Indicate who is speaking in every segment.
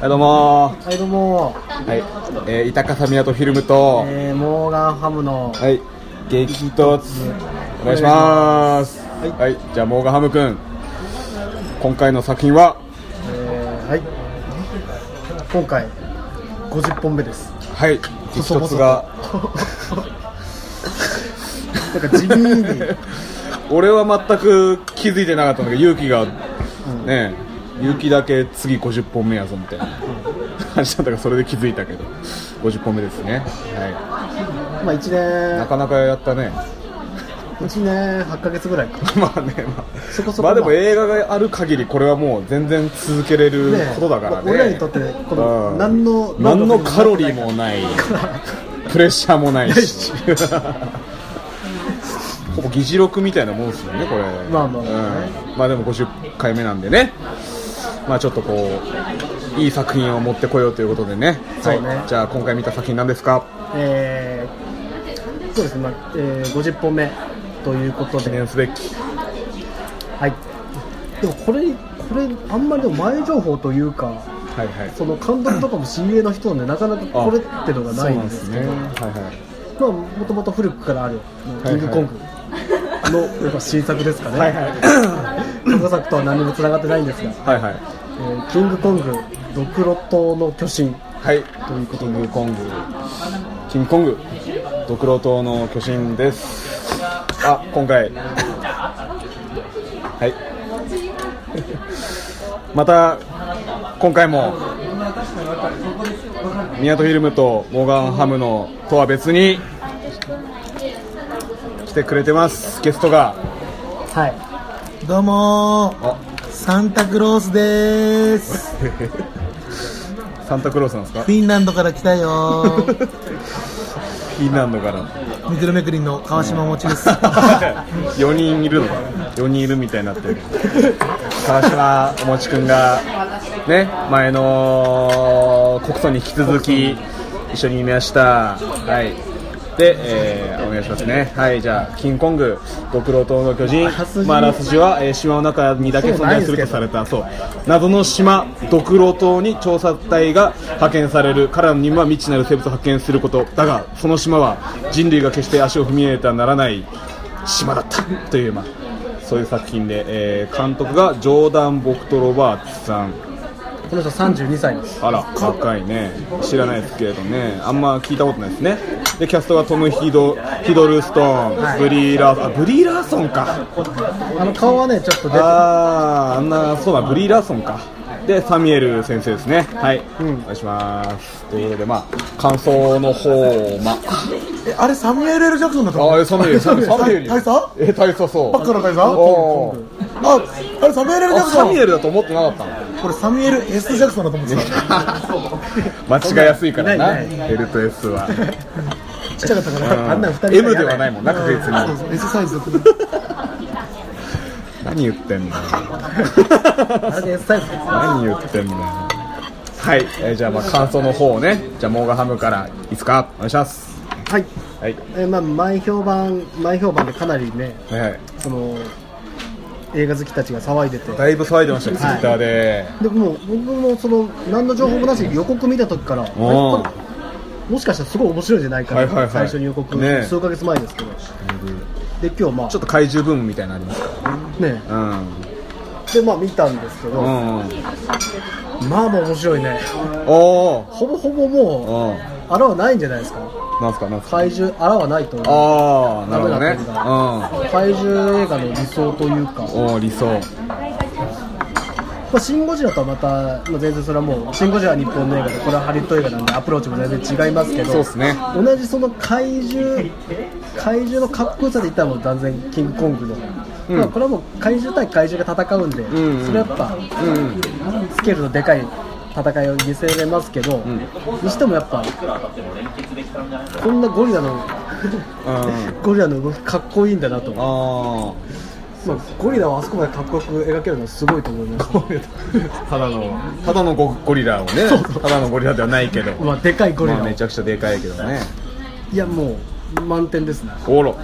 Speaker 1: はいどうも
Speaker 2: はいどうも、
Speaker 1: はい、えー、板笠港フィルムと、
Speaker 2: えー、モーガンハムの、
Speaker 1: はい激突。お願いします。はい、じゃあモーガンハム君今回の作品は？
Speaker 2: えー、はい。今回50本目です。
Speaker 1: はい激突が。
Speaker 2: なんか地味に。
Speaker 1: 俺は全く気づいてなかったんだけど勇気が、ね勇気だけ次50本目やぞみたいな。話だったからそれで気づいたけど。50本目ですね。は
Speaker 2: まあ1
Speaker 1: いな
Speaker 2: 年
Speaker 1: かなかやったね。
Speaker 2: 1年8ヶ月ぐらいか。
Speaker 1: まあね、まあ、
Speaker 2: そこそこ
Speaker 1: まあでも
Speaker 2: まあ。
Speaker 1: 映画がある限りこれはもう全然続けれる
Speaker 2: ね
Speaker 1: ことだからね。
Speaker 2: 俺らにとってこの
Speaker 1: うん。
Speaker 2: 何の
Speaker 1: 何のカロリーもない。プレッシャーもないし。ほぼ議事録みたいなもんですよねこれ。
Speaker 2: まあまあまあね。
Speaker 1: うん。まあでも50回目なんでねまあちょっとこういい作品を持ってこようということでね。
Speaker 2: ね。
Speaker 1: はい、じゃあ今回見た作品何ですか？
Speaker 2: えー、そうですね、まあえー、50本目ということ
Speaker 1: 記
Speaker 2: で
Speaker 1: 念すべき。
Speaker 2: はい。でもこれこれあんまりでも前情報というか
Speaker 1: はいはい。
Speaker 2: その監督とかも CA の人なんでなかなかこれってのがないんですけど。
Speaker 1: ね。はいはい。
Speaker 2: まあ、もともと古くからあるキングコングのやっぱ新作ですかね、
Speaker 1: はいはい。
Speaker 2: 過去作とは何もつながってないんですが、
Speaker 1: はいはい。
Speaker 2: えーキングコングドクロ島の巨神。
Speaker 1: はい。
Speaker 2: ということ
Speaker 1: キングコング。キングコング。ドクロ島の巨神です。あ今回。はい。また今回も。ミヤトフィルムとモーガンハムのとは別に来てくれてますゲストが。
Speaker 2: はい。
Speaker 3: どうもサンタクロースです。
Speaker 1: サンタクロースなんですか？
Speaker 3: フィンランドから来たよー。
Speaker 1: フィンランドから。
Speaker 3: ミクロメクリンの川島もちです。
Speaker 1: 4人いるの？か4人いるみたいになってる。川島おもちくんがね前の国葬に引き続き一緒に見ました。はいで、えーお願いしますね。はいじゃあキングコングドクロ島の巨人。まあ、あらすじは、えー島の中にだけ存在するとされたそう謎の島ドクロ島に調査隊が派遣される。彼らの任務は未知なる生物を発見することだがその島は人類が決して足を踏み入れてはならない島だったという、まあ、そういう作品で、えー監督がジョーダン・ボクト・ロバーツさん
Speaker 2: この人32歳です
Speaker 1: あら若いね。知らないですけれどね。あんま聞いたことないですね。でキャストがトム・ヒドヒドルストーン、
Speaker 2: はい。
Speaker 1: ブリーラーソン。あブリーラーソンか。
Speaker 2: あの顔はねちょっと出て
Speaker 1: あーあんなそうだブリーラーソンか。でサミュエル先生ですね。はい、
Speaker 2: うん。
Speaker 1: お願いします。ということでまあ感想の方ま
Speaker 3: えあれサミュエル・ L・ ジャクソンだった
Speaker 1: ああサミュエルサミュエル。
Speaker 3: 大佐？
Speaker 1: え大佐そう。
Speaker 3: バッカの大佐？ああれサミュエル・ L・ ジャ
Speaker 1: あ
Speaker 3: クソン。
Speaker 1: サミュエルだと思ってなかったの
Speaker 3: これサミュエル・ S・ ジャクソンだと思ってた。
Speaker 1: 間違いやすいからな。L と S は。
Speaker 3: ちっちゃかったから
Speaker 2: あんな二人
Speaker 1: M ではないもんな確実に。
Speaker 3: そうそう S サイズだった。
Speaker 1: 何言ってんの。何言ってんの。はい、えーじゃあまあ感想の方をね。じゃあモーガンハムからいいですか？お願いします。
Speaker 2: はい、
Speaker 1: はい。
Speaker 2: えーまあ、前評判前評判でかなりね
Speaker 1: はいはい。
Speaker 2: その映画好きたちが騒いでて。
Speaker 1: だいぶ騒いでましたね、ツイッターで。
Speaker 2: でも僕もその何の情報もなしに予告見た時からあ
Speaker 1: おー
Speaker 2: これもしかしたらすごい面白いんじゃないかな、
Speaker 1: はいはいはい。
Speaker 2: 最初に予告、
Speaker 1: ね。
Speaker 2: 数ヶ月前ですけど。で今日まあ。
Speaker 1: ちょっと怪獣ブームみたいなのありますか？
Speaker 2: ね。
Speaker 1: らうん。
Speaker 2: でまあ見たんですけど、
Speaker 1: うん
Speaker 2: まあもう面白いね。
Speaker 1: おお
Speaker 2: ほぼほぼもうあらはないんじゃないですか
Speaker 1: なんすかなんすか。
Speaker 2: 怪獣あらはないと思う。
Speaker 1: ああなるほどね。
Speaker 2: ダメだ怪獣映画の理想というか、
Speaker 1: うんおお理想。
Speaker 2: まあ、シン・ゴジラとはまた、まあ、全然それはもうシン・ゴジラは日本の映画でこれはハリウッド映画なんでアプローチも全然違いますけど
Speaker 1: そうっすね。
Speaker 2: 同じその怪獣怪獣のかっこよさで言ったらもう断然キングコングの、
Speaker 1: うん。
Speaker 2: まあ、これはもう怪獣対怪獣が戦うんで、
Speaker 1: んうん。
Speaker 2: それはやっぱ
Speaker 1: うん。
Speaker 2: スケールのでかい戦いを見せれますけど、
Speaker 1: ん。
Speaker 2: にしてもやっぱこんなゴリラの
Speaker 1: うん。
Speaker 2: ゴリラの動きかっこいいんだなと、
Speaker 1: あ
Speaker 2: まあ、ゴリラをあそこまでかっこよく描けるのはすごいと思います。
Speaker 1: あ ただのただのゴゴリラをねただのゴリラではないけど。
Speaker 2: まあでかいゴリラを、
Speaker 1: まあめちゃくちゃでかいけどね。
Speaker 2: いやもう満点ですね。
Speaker 1: おろ。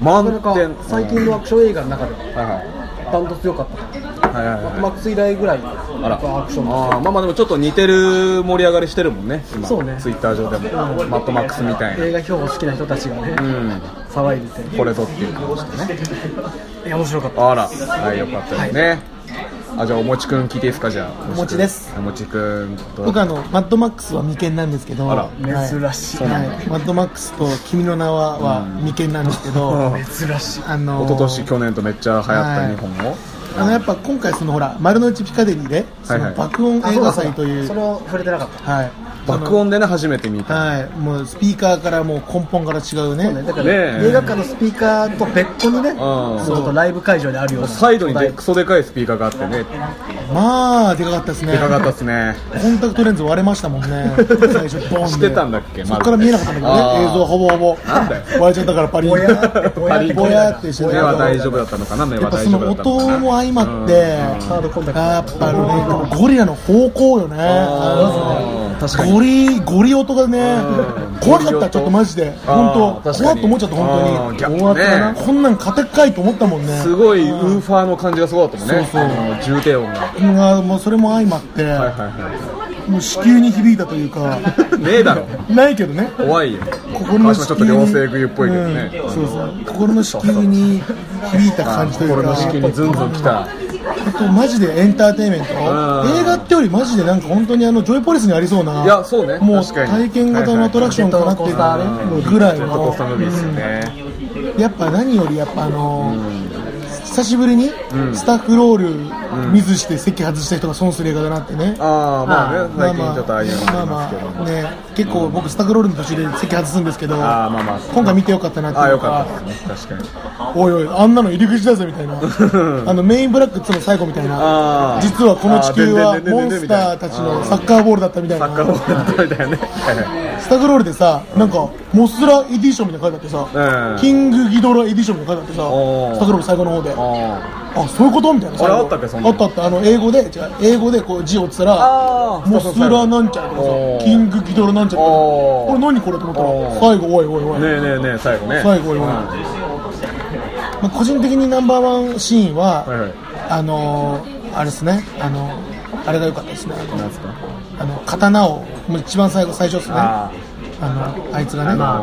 Speaker 1: 満点。
Speaker 2: 最近のアクション映画の中で
Speaker 1: はいはい
Speaker 2: ダントツ良かった。
Speaker 1: はいはいはい。
Speaker 2: マッドマックス以来ぐらい
Speaker 1: あら。
Speaker 2: アクション
Speaker 1: あーまあまあでもちょっと似てる盛り上がりしてるもんね今。
Speaker 2: そうね。
Speaker 1: ツイッター上でも、マットマックスみたいな。
Speaker 2: 映画評価好きな人たちがね、
Speaker 1: うん。
Speaker 2: 騒いでて。
Speaker 1: これぞっていう感じでね。
Speaker 2: いや面白かった。
Speaker 1: あら。はいよかったですね、あじゃあおもちくん聞いていいですか？じゃあ
Speaker 3: おもちです。
Speaker 1: おもちくん。と
Speaker 3: 僕あのマッドマックスは眉間なんですけど
Speaker 1: あら。
Speaker 3: はい。
Speaker 2: 珍しい、
Speaker 3: はい、マッドマックスと君の名はは眉間なんですけど、
Speaker 2: 珍しい。
Speaker 3: あの
Speaker 1: 一昨年去年とめっちゃ流行った日本を、
Speaker 3: あのやっぱ今回そのほら丸の内ピカデリーでそ
Speaker 1: はいはい。
Speaker 3: の爆音映画祭という、
Speaker 2: その触れてなかった。
Speaker 3: はい
Speaker 1: 爆音でね初めて見た、
Speaker 3: はい。もうスピーカーからもう根本から違うね。
Speaker 2: だから、
Speaker 1: ね。え。
Speaker 2: 映画館のスピーカーと別個にね、
Speaker 1: ん。
Speaker 2: そうライブ会場にあるような。
Speaker 1: サイドにでクソでかいスピーカーがあってね。
Speaker 3: まあでかかったですね。
Speaker 1: でかかったですね。
Speaker 3: コンタクトレンズ割れましたもんね。最初ボンで
Speaker 1: してたんだっけ
Speaker 3: そこから見えなかったんだけどね。映像ほぼほぼ。
Speaker 1: なんだよ。
Speaker 3: 割れちゃったからパリ。
Speaker 2: ぼやーって
Speaker 3: して
Speaker 1: 目は大丈夫だったのかな目は大丈夫だったのかな。
Speaker 3: 音も相まって
Speaker 2: ハードコンタクト。
Speaker 3: やっぱねゴリラの方向よね。
Speaker 1: あー確かに。
Speaker 3: ゴリゴリ音がね
Speaker 1: うん。
Speaker 3: 怖かったちょっとマジで。本当。怖っと思っちゃった本当に。
Speaker 1: 逆ね。
Speaker 3: 大な。こんなん勝てっかいと思ったもんね。
Speaker 1: すごいウーファーの感じがすごかったもんね。
Speaker 3: そうそう。
Speaker 1: 重低音が。
Speaker 3: もうそれも相まって、もう子宮に響いたというか
Speaker 1: いねえだろ。
Speaker 3: ないけどね。
Speaker 1: 怖いよ。
Speaker 3: 心の
Speaker 1: 川島ちょっと両性具有っぽいけどね、
Speaker 3: うん。そうそう。心の子宮に響いた感じというか。
Speaker 1: 心の子宮にズンズンきた
Speaker 3: マジでエンターテインメント。映画ってよりマジでなんか本当にあのジョイポリスにありそうない
Speaker 1: やそうね。
Speaker 3: もう体験型のアトラクションかなっていうぐらい
Speaker 1: ジェットコースタームービーですよね、
Speaker 3: うんやっぱ何よりやっぱあの久しぶりにスタッフロール見ずして席外した人が損する映画だなってね。
Speaker 1: ああまあね
Speaker 3: まあ
Speaker 1: 最近ちょっとああいうのあり
Speaker 3: まあね結構僕スタッフロールの途中で席外すんですけど
Speaker 1: ああまあまあ。
Speaker 3: 今回見てよかったなって
Speaker 1: ああよかったですね。確かに。
Speaker 3: おいおいあんなの入り口だぜみたいな。あのメインブラックっつうの最後みたいな。実はこの地球はモンスターたちのサッカーボールだったみたいな
Speaker 1: サッカーボールだったみたいなね
Speaker 3: スタグロールでさなんかモスラエディションみたいなの書いてあってさ、
Speaker 1: うん。
Speaker 3: キングギドラエディションみたいなの書いてあってさスタグロール最後の方で。
Speaker 1: あ
Speaker 3: あそういうことみたいな。
Speaker 1: あれあったっけそんなの？
Speaker 3: あったあった。あの英語で違う英語でこう字を打ってたらモスラなんちゃらとかさキングギドラなんちゃらとかこれ何これと思ったら最後おいおいおい、
Speaker 1: ねえねえねえ最後ね。
Speaker 3: 最後おいおい、
Speaker 1: うん。
Speaker 3: まあ、個人的にナンバーワンシーンは、あのー、あれですね。あのあれが良かったですね。
Speaker 1: なんですか？
Speaker 3: あの刀をもう一番最後最初ですね。
Speaker 1: あ
Speaker 3: あ。のあいつがね、
Speaker 1: あ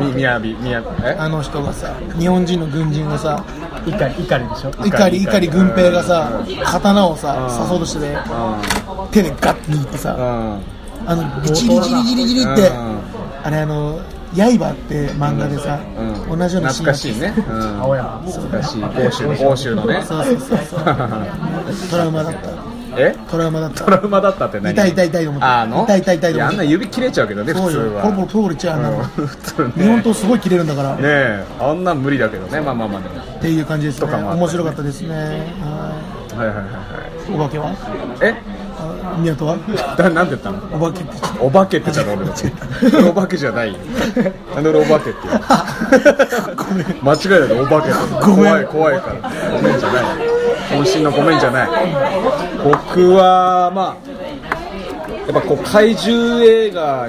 Speaker 1: みみやびみやえ？
Speaker 3: あの人がさ日本人の軍人がさ
Speaker 2: 怒り怒りでしょ？
Speaker 3: 怒り怒り。軍兵がさ
Speaker 1: うん。
Speaker 3: 刀をさ
Speaker 1: うん。
Speaker 3: 刺そうとしてて
Speaker 1: う
Speaker 3: 手でガッて握ってさ
Speaker 1: んうん。
Speaker 3: あのジリジリジリジリって
Speaker 1: うん。
Speaker 3: あれあの刃って漫画でさ
Speaker 1: うん。
Speaker 3: 同じようなシーン
Speaker 1: 懐かしいね。うん。
Speaker 2: 青山
Speaker 1: 懐かしい。欧州の欧州のね。
Speaker 3: そうそうそうそう。トラウマだった
Speaker 1: え？
Speaker 3: トラウマだった。
Speaker 1: トラウマだったって何？
Speaker 3: 痛い痛い痛いと思って
Speaker 1: あの？
Speaker 3: 痛い痛い痛いと
Speaker 1: やあんな指切れちゃうけどね普通は。
Speaker 3: ポロポロポロポロいっちゃうあんなの。
Speaker 1: ね。
Speaker 3: 日本刀すごい切れるんだから。
Speaker 1: ねえあんなん無理だけどねまあまあまあでも。
Speaker 3: っていう感じですね。
Speaker 1: とかもあったり
Speaker 3: 面白かったですね。は
Speaker 1: はいはいはいはい。
Speaker 3: い。お化けは？
Speaker 1: え？
Speaker 3: あ港は？
Speaker 1: だなんて言ったの？
Speaker 3: お化けって
Speaker 1: お化けって言っちゃった俺お化けじゃない。よ なんで俺お化けって言うの？間違いだよお化け怖い怖いから。ごめんじゃない渾身のごめんじゃない。僕はまあやっぱこう怪獣映画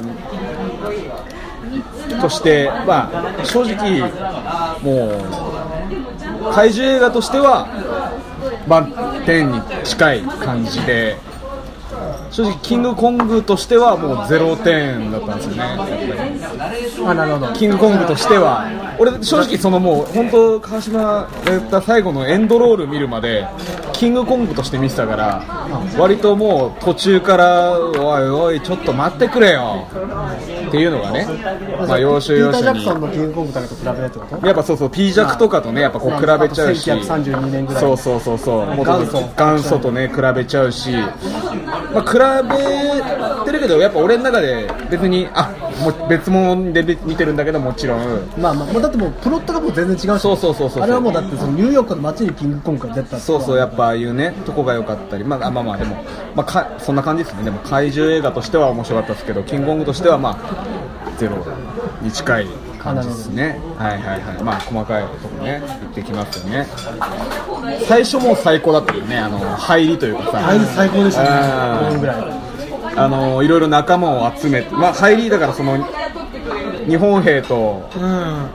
Speaker 1: としてまあ正直もう怪獣映画としては満点に近い感じで正直キングコングとしてはもう0点だったんですよね。やっぱり
Speaker 2: あなるほど。
Speaker 1: キングコングとしては。俺正直そのもう本当川島が言った最後のエンドロール見るまでキングコングとして見てたから割ともう途中からおいおいちょっと待ってくれよ。っていうのがねまあ要所要
Speaker 2: ピーター・ジ
Speaker 1: 所に
Speaker 2: ャクソンのキングコングとかと比べるってこと？
Speaker 1: やっぱそうそう P 弱とかとねやっぱこう比べちゃうし。
Speaker 2: 1932年ぐらい。
Speaker 1: そうそうそうそう。
Speaker 2: 元祖
Speaker 1: とね比べちゃうし。まあ比べてるけどやっぱ俺の中で別にあもう別物で見てるんだけどもちろん。
Speaker 2: まあまあもうだってもうプロットがもう全然違うし。
Speaker 1: そうそうそうそう。
Speaker 2: あれはもうだってそのニューヨークの街にキングコングが出た
Speaker 1: そうそうやっぱああいうねとこが良かったり。まああまあまあでもまあかそんな感じですね。でも怪獣映画としては面白かったですけどキングコングとしてはまあゼロに近い感じですね。はいはいはい。まあ細かいとこね言ってきますよね。最初もう最高だったよね。あの入りというかさ。
Speaker 3: 入り最高でしたね。
Speaker 1: あー
Speaker 2: 5分ぐらい。
Speaker 1: あのいろいろ仲間を集めて、まあ、入りだからその日本兵と
Speaker 3: うん。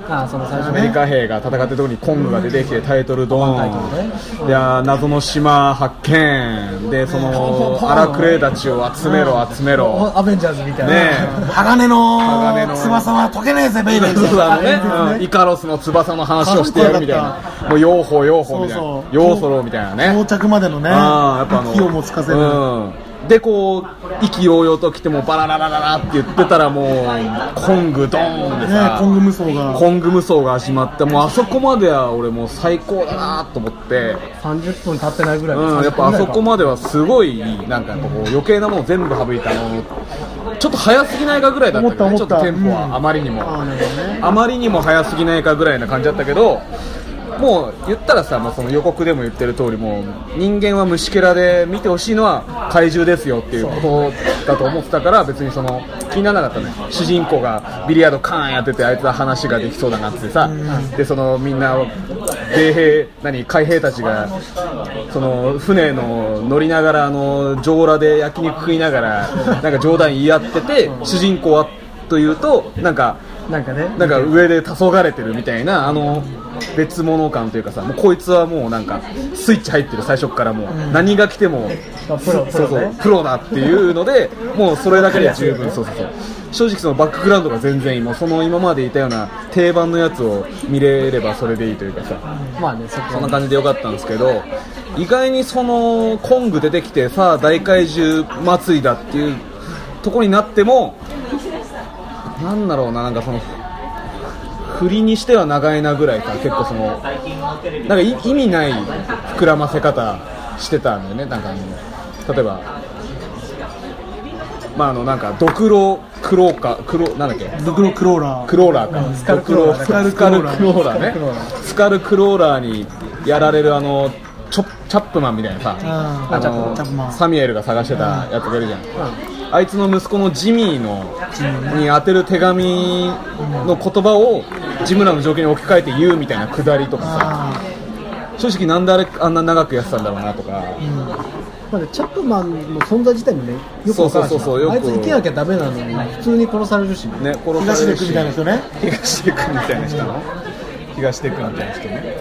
Speaker 2: ああその最初
Speaker 1: アメリカ兵が戦ってるところにコングが出てきてタイトルドーン、いやー謎の島発見。でその荒くれたちを集めろ集めろ。
Speaker 2: アベンジャーズみたいな、
Speaker 1: ね
Speaker 3: 鋼の翼は解けねえぜベイベー
Speaker 1: ね。イカロスの翼の話をしてやるみたいな。もう用法用法みたいな
Speaker 3: そうそう。
Speaker 1: 用ソロみたいなね。
Speaker 3: 到着までのね
Speaker 1: やっぱあの
Speaker 3: 火をもつかせる
Speaker 1: うんでこう意気揚々と来てもバラララララって言ってたらもうコングドーンで
Speaker 3: ね
Speaker 1: さ
Speaker 3: コング無双が。
Speaker 1: コング無双が始まってもうあそこまでは俺もう最高だなと思って、
Speaker 2: 30分経ってないぐらい、
Speaker 1: うん、やっぱあそこまではすごいなんかこう余計なもの全部省いたのちょっと早すぎないかぐらいだったけどねちょ
Speaker 3: 思っ
Speaker 1: とテンポ
Speaker 3: うん
Speaker 1: はあまりにも、あまりにも早すぎないか。ぐらいな感じだったけどもう言ったらさ、もうその予告でも言ってる通りもう人間は虫けらで見てほしいのは怪獣ですよっていうことだと思ってたから別にその気にならなかったね。主人公がビリヤードカーンやっててあいつは話ができそうだなってさでそのみんな米兵何海兵たちがその船の乗りながらあの上裸で焼肉食いながらなんか冗談言い合ってて主人公はというとなんか
Speaker 2: なんかね。
Speaker 1: なんか上で黄昏れてるみたいなあの別物感というかさもうこいつはもうなんかスイッチ入ってる最初からもう何が来ても
Speaker 2: あプロプ
Speaker 1: そうそう
Speaker 2: ロね
Speaker 1: プロだっていうのでもうそれだけで十分そうそうそう。正直そのバックグラウンドが全然いいもうその今までいたような定番のやつを見れればそれでいいというかさ
Speaker 2: まあねそこ
Speaker 1: そんな感じでよかったんですけど意外にそのコング出てきてさあ大怪獣祭りだっていうとこになってもなんだろうななんかその振りにしては長いなぐらいか結構そのなんかい意味ない膨らませ方してたんだよねなんかあの例えばまああのなんかドクロクローかクロなんだっけ？
Speaker 3: ドクロクローラー。
Speaker 1: クローラーか、
Speaker 2: スカルクローラー
Speaker 1: スカルクローラー
Speaker 2: スカルクローラー。
Speaker 1: ねスカルクローラーにやられるあのチャップマンみたいなさサミュエルが探してたやつがいるじゃん、あいつの息子のジミーのに当てる手紙の言葉をジムラの条件に置き換えて言うみたいなくだりとかさ。
Speaker 3: あ
Speaker 1: 正直なんであれあんな長くやってたんだろうなとか、
Speaker 2: まあね、チャップマンの存在自体もねよく
Speaker 1: そうそうそうそうよく。
Speaker 2: あいつ生きなきゃダメなのに普通に殺されるしね。
Speaker 1: ね、殺
Speaker 3: 東出君
Speaker 1: されるし。
Speaker 3: みたいな人ね。
Speaker 1: 東出君みたいな人の東出君みたいな人ね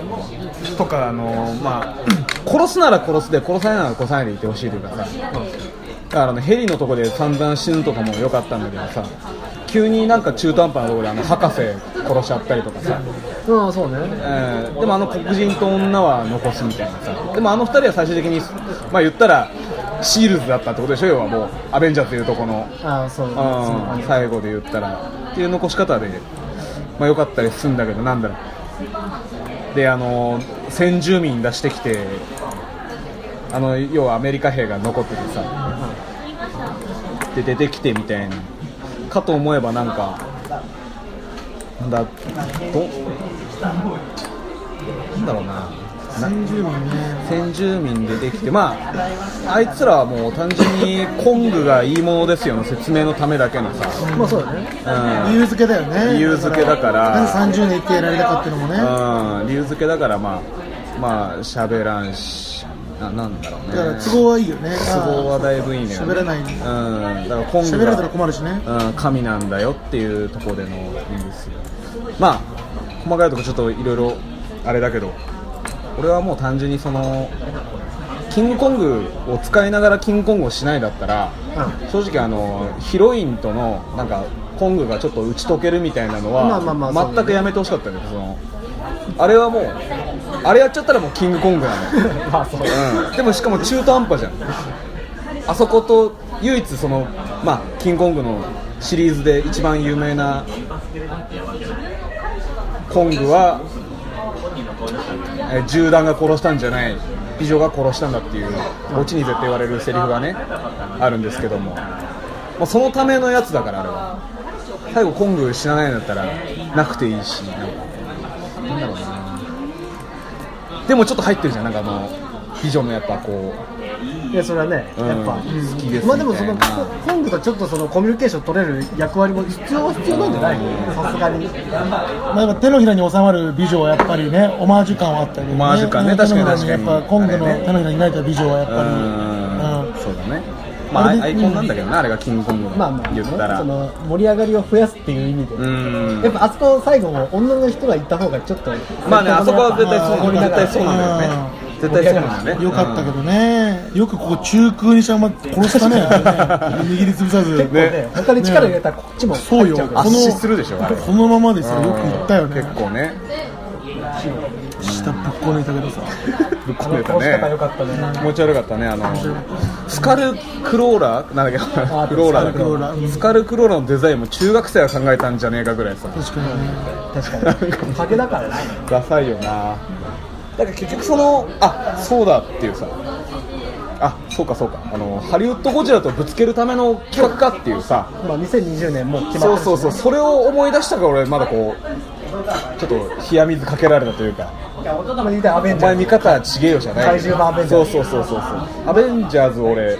Speaker 1: とかあのまあ殺すなら殺すで殺さないなら殺さないでいてほしいというかさ、だからねヘリのとこで散々死ぬとかも良かったんだけどさ急になんか中途半端なところであの博士殺しちゃったりとかさ、
Speaker 2: うんそうね。
Speaker 1: えーでもあの黒人と女は残すみたいなさ。でもあの二人は最終的にまあ言ったらシールズだったってことでしょ？要はもうアベンジャーズというとこの。
Speaker 2: ああそう
Speaker 1: うん最後で言ったら。っていう残し方で、まあ、良かったりするんだけどなんだろうであの先住民出してきてあの要はアメリカ兵が残っててさで出てきてみたいな。かと思えばなんかなんだどなんだろうな。
Speaker 3: 先住民ね。
Speaker 1: 先住民出てきて、まあ、あいつらはもう単純にコングがいいものですよの説明のためだけのさ、
Speaker 2: まあそうだね。
Speaker 1: うん。
Speaker 3: 理由付けだよね。
Speaker 1: 理由付けだから。
Speaker 3: なんで30年生きてやられたかっていうのもね。
Speaker 1: うん、理由付けだから、まあ、まあ、喋らんし、ななんだろうね。
Speaker 3: だから都合はいいよね。
Speaker 1: 都合はだいぶいいね。
Speaker 3: 喋らない
Speaker 1: うん、だからコング
Speaker 3: 喋られたら
Speaker 1: が、
Speaker 3: 困るしね。
Speaker 1: うん、神なんだよっていうところでのいいんですよ。まあ、細かいところちょっといろいろあれだけど、俺はもう単純にその、キングコングを使いながらキングコングをしないだったら、正直あのヒロインとのなんかコングがちょっと打ち解けるみたいなのは、全くやめてほしかったけどそのあれはもうあれやっちゃったらもうキングコングなの、
Speaker 2: まあそう
Speaker 1: うん、でもしかも中途半端じゃん。あそこと唯一そのまあキングコングのシリーズで一番有名なコングはえ銃弾が殺したんじゃない。美女が殺したんだっていうオチに絶対言われるセリフがねあるんですけども、まあ、そのためのやつだからあれは。最後コング死なないんだったらなくていいしなんかだろうな。でもちょっと入ってるじゃん。なんかあの美女のやっぱこう
Speaker 2: いやそれはね
Speaker 1: うん
Speaker 2: やっぱ。
Speaker 1: 好きです
Speaker 2: まあでもその
Speaker 1: みたいな
Speaker 2: コングとちょっとそのコミュニケーション取れる役割も必要は必要なんじゃないさすがに
Speaker 3: まあ、手のひらに収まる美女はやっぱりねオマージュ感はあったり、ね、
Speaker 1: オマージュ感ね確かに確かに
Speaker 3: やっぱコングの手のひらにないた美女はやっ
Speaker 1: う
Speaker 3: ぱり
Speaker 1: そうだねまあアイコンなんだけどなあれがキングコングの
Speaker 2: まあまあ、
Speaker 1: 言ったら
Speaker 2: その盛り上がりを増やすっていう意味で、
Speaker 1: うん
Speaker 2: やっぱあそこ最後も女の人が行った方がちょっと
Speaker 1: まあねあそこは絶対そう
Speaker 2: 盛り上がる
Speaker 1: 絶対そうなんだよね絶対そうなんだよね。
Speaker 3: よかったけどね、よくここ中空にしたまま殺したね、ね 握りつぶさず、
Speaker 2: 結構ね他に力入れたらこっちも
Speaker 3: そうよ。
Speaker 2: 入っちゃうから。
Speaker 1: 圧死するでしょ
Speaker 3: このままですよ、よく言ったよね、
Speaker 1: 結構ね。
Speaker 3: 下ぶっこ抜いたけどさ、
Speaker 1: ぶっ
Speaker 2: あ
Speaker 1: 込めたね。
Speaker 2: かったね。
Speaker 1: 気持ち悪かったねあの。スカルクローラー？なんだっけ？
Speaker 2: あ
Speaker 1: クローラーだっけ？
Speaker 3: スカルクローラー。
Speaker 1: スカルクローラーのデザインも中学生が考えたんじゃねえかぐらいさ。
Speaker 3: 確かにね、
Speaker 2: 確かに。ハゲだからね
Speaker 1: ダサいよなだから結局そのあそうだっていうさ。あそうかそうか。あのハリウッドゴジラとぶつけるための企画かっていうさ。
Speaker 2: まあ2020年もう決まって
Speaker 1: そうそうそう。それを思い出したから俺まだこうちょっと冷や水かけられたというか。お
Speaker 2: ジャーズ。
Speaker 1: 前見方ちげえよじゃない
Speaker 2: 怪獣版アベンジャーズ。
Speaker 1: そうそうそうそうそう。アベンジャーズ俺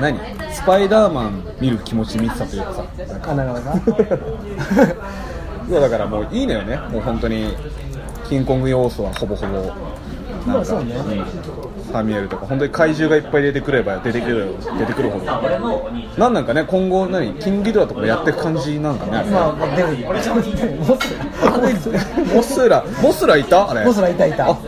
Speaker 1: 何？スパイダーマン見る気持ちで見てたというかさ。なんか
Speaker 2: あなるほどな。い
Speaker 1: やだからもういいのよね。もう本当にキングコング要素はほぼほぼなんか、
Speaker 2: まあそうね。
Speaker 1: うんサミュエルとか本当に怪獣がいっぱい出てくれば出てくる出てくるほど。なんなんかね今後何キングギドラとかでやっていく感じなんかね。あれ
Speaker 2: まあまあ出るモス
Speaker 1: モスラ。モスラいた？あれ。
Speaker 2: モスラいたいた。
Speaker 1: あ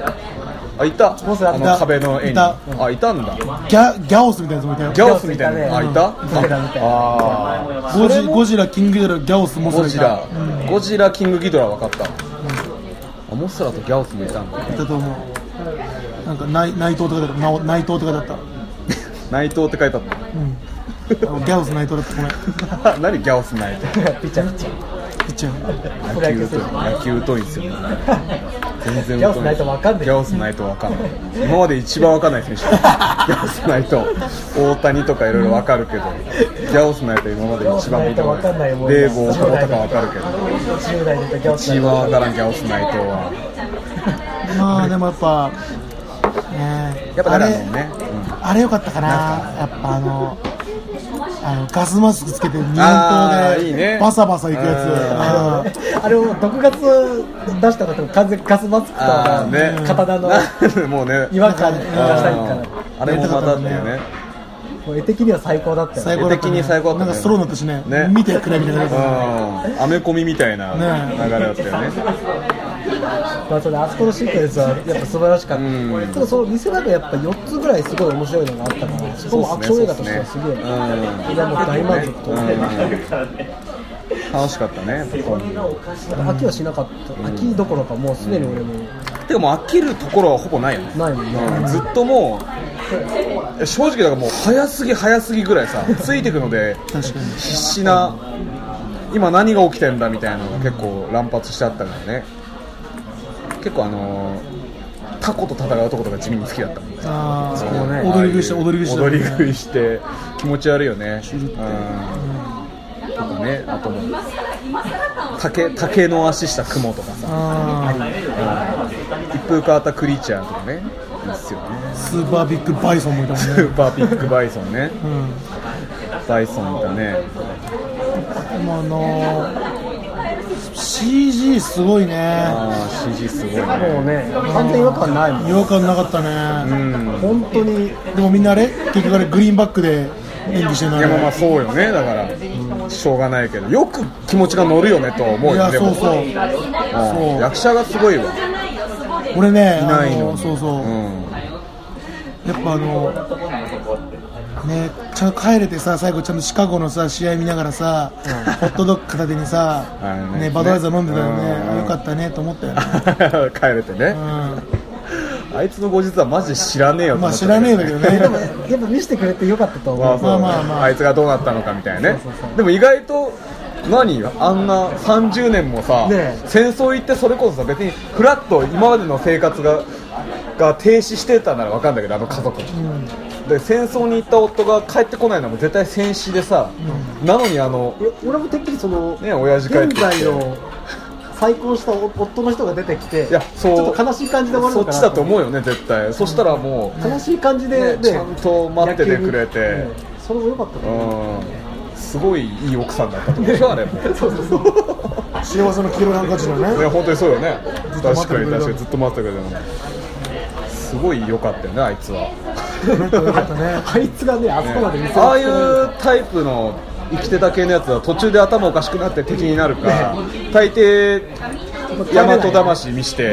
Speaker 1: あいた？
Speaker 2: モスラ
Speaker 1: あの壁の絵に。あいたんだ。
Speaker 3: ギャギャオスみたいなやつもいたよ、
Speaker 1: ギャオスみたいな。のあいた？ああ
Speaker 3: ゴジゴジラ、キングギドラ、ギャオス、モスラ
Speaker 1: ゴジラ、ゴジラキングギドラ分かった、あモスラとギャオスもいたんだ
Speaker 3: いたと思う、なんか内内藤とかだった、なお内藤とかだった、
Speaker 1: 内藤って書いてあっ
Speaker 3: うん、あのギャオス内藤だった、ごめん、
Speaker 1: た 何ギャオス内藤？
Speaker 2: ピッチャーピッチャー。
Speaker 3: ピッチャー、
Speaker 2: プロ野球選
Speaker 1: 野球疎いんですよ全然
Speaker 2: ギャオスないと分かんない。
Speaker 1: ギャオスないと分かんない。今まで一番分かんない選手。ギャオスないと。大谷とかいろいろ分かるけどギャオスないと今まで一番見た
Speaker 2: 分かんない
Speaker 1: デーブ大久保とか分かるけど。
Speaker 2: 10代でギャオス
Speaker 1: 一番分からんギャオス内藤は。
Speaker 3: まあでもやっぱ、ね、
Speaker 1: やっぱ
Speaker 3: あれ
Speaker 1: なるもん。ね、
Speaker 3: あれよかったかな、やっぱあの、あのガスマスクつけて、日本刀
Speaker 1: いいね。
Speaker 3: でバサバサいくやつ、
Speaker 2: あれを毒ガス出した時も完全にガスマスクと
Speaker 1: ああね。
Speaker 2: 刀の
Speaker 1: もうね。
Speaker 2: 違和感がしたりから
Speaker 1: あれもまたっていうね。
Speaker 2: もう絵的には最高だったよ
Speaker 3: 最高だった、
Speaker 1: 絵的に最高だったね。
Speaker 3: なんかスローになったしね、
Speaker 1: ね。
Speaker 3: 見てくれみたいな
Speaker 1: アメコミみたいな
Speaker 3: ね。
Speaker 1: 流れだったよね
Speaker 2: まあそれあそこのシークエンスはやっぱ素晴らしかった。
Speaker 1: うん。
Speaker 2: ただその見せ場がやっぱ4つぐらいすごい面白いのがあったからそこもアクション映画としてはすげえ。
Speaker 1: うん
Speaker 2: それはもう大満足と。
Speaker 1: 楽しかったね
Speaker 2: 飽きはしなかった。飽きどころかもうすでに俺も。
Speaker 1: てかもう飽きるところはほぼないよね。
Speaker 2: ないもんね。
Speaker 1: うん。ずっともう正直だからもう早すぎ早すぎぐらいさついていくので必死な今何が起きてんだみたいなのが結構乱発してあったからね結構あのータコと戦うとことか地味に好きだった。もん
Speaker 3: あ
Speaker 2: そうね。
Speaker 3: ー踊り食いして、踊り食いして、
Speaker 1: 踊り食いして気持ち悪いよね。うん。とかね。あともう竹竹の足した雲とかさ。
Speaker 3: あ
Speaker 1: 一風変わったクリーチャーとかね。いいっすよね。
Speaker 3: ースーパービッグバイソンもいたもん
Speaker 1: ス
Speaker 3: ね、
Speaker 1: ーパービッグバイソンね。
Speaker 3: うん、
Speaker 1: バイソンいたね。
Speaker 3: でもあのー CG すごいね、
Speaker 1: ああ CG すごいね。
Speaker 2: もうね完全違和感ないもん。
Speaker 3: 違和感なかった
Speaker 1: う
Speaker 3: ね、
Speaker 1: ん。
Speaker 2: 本当に。
Speaker 3: でもみんなあれ、結局あれ、グリーンバックで演技してるの
Speaker 1: いやまあまあ
Speaker 3: あ
Speaker 1: そうよね。だからしょうがないけど。よく気持ちが乗るよねとは思う
Speaker 3: れいや、
Speaker 1: よでも。
Speaker 3: そうそう、
Speaker 1: うん。
Speaker 3: そう。
Speaker 1: 役者がすごいわ。
Speaker 3: 俺ね、
Speaker 1: いないの
Speaker 3: そうそう、
Speaker 1: うん。
Speaker 3: やっぱあの、ね、ちゃんと帰れてさ、最後、ちゃんとシカゴのさ試合見ながらさ、ホットドッグ片手にさ、
Speaker 1: はい。ね
Speaker 3: ね、バドワイザー飲んでたよね、
Speaker 1: うん。
Speaker 3: よかったねと思ったよね。
Speaker 1: 帰れてね。
Speaker 3: う
Speaker 1: あいつの後日はマジで知らねえよ
Speaker 3: まあ知らねえんだけどね。
Speaker 2: でもやっぱ見せてくれてよかったと思う、
Speaker 1: まあ
Speaker 3: まあまあ。まあ
Speaker 1: いつがどうなったのかみたいなね。
Speaker 2: そうそうそう。
Speaker 1: でも意外と何？あんな30年もさ、
Speaker 2: ねえ。
Speaker 1: 戦争行ってそれこそさ別にフラッと今までの生活がが停止してたならわかんだけどあの家族、で戦争に行った夫が帰ってこないのも絶対戦死でさ、なのにあの
Speaker 2: 俺もてっきりその、
Speaker 1: ね親父帰って
Speaker 2: 現
Speaker 1: きて。
Speaker 2: 在の再婚した夫の人が出てきて
Speaker 1: いやそう。
Speaker 2: ちょっと悲しい感じで終わる
Speaker 1: そっちだと思うよね絶対、そしたらもう、
Speaker 2: 悲しい感じで、
Speaker 1: ねちゃんと待っててくれて。
Speaker 2: それも良かったと思う。
Speaker 1: うん。すごいいい奥さんだったと思うでしょあれも
Speaker 2: そうそう。そう
Speaker 3: 幸せの黄色いハンカチのね。
Speaker 1: ね本当にそうよね。確かに確かに。ずっと待ってくれたのすごい良かったよねあいつは。
Speaker 2: あいつがねあそこまで見せ
Speaker 1: ああいうタイプの生きてた系のやつは途中で頭おかしくなって敵になるか、大抵大和魂見して
Speaker 3: ね。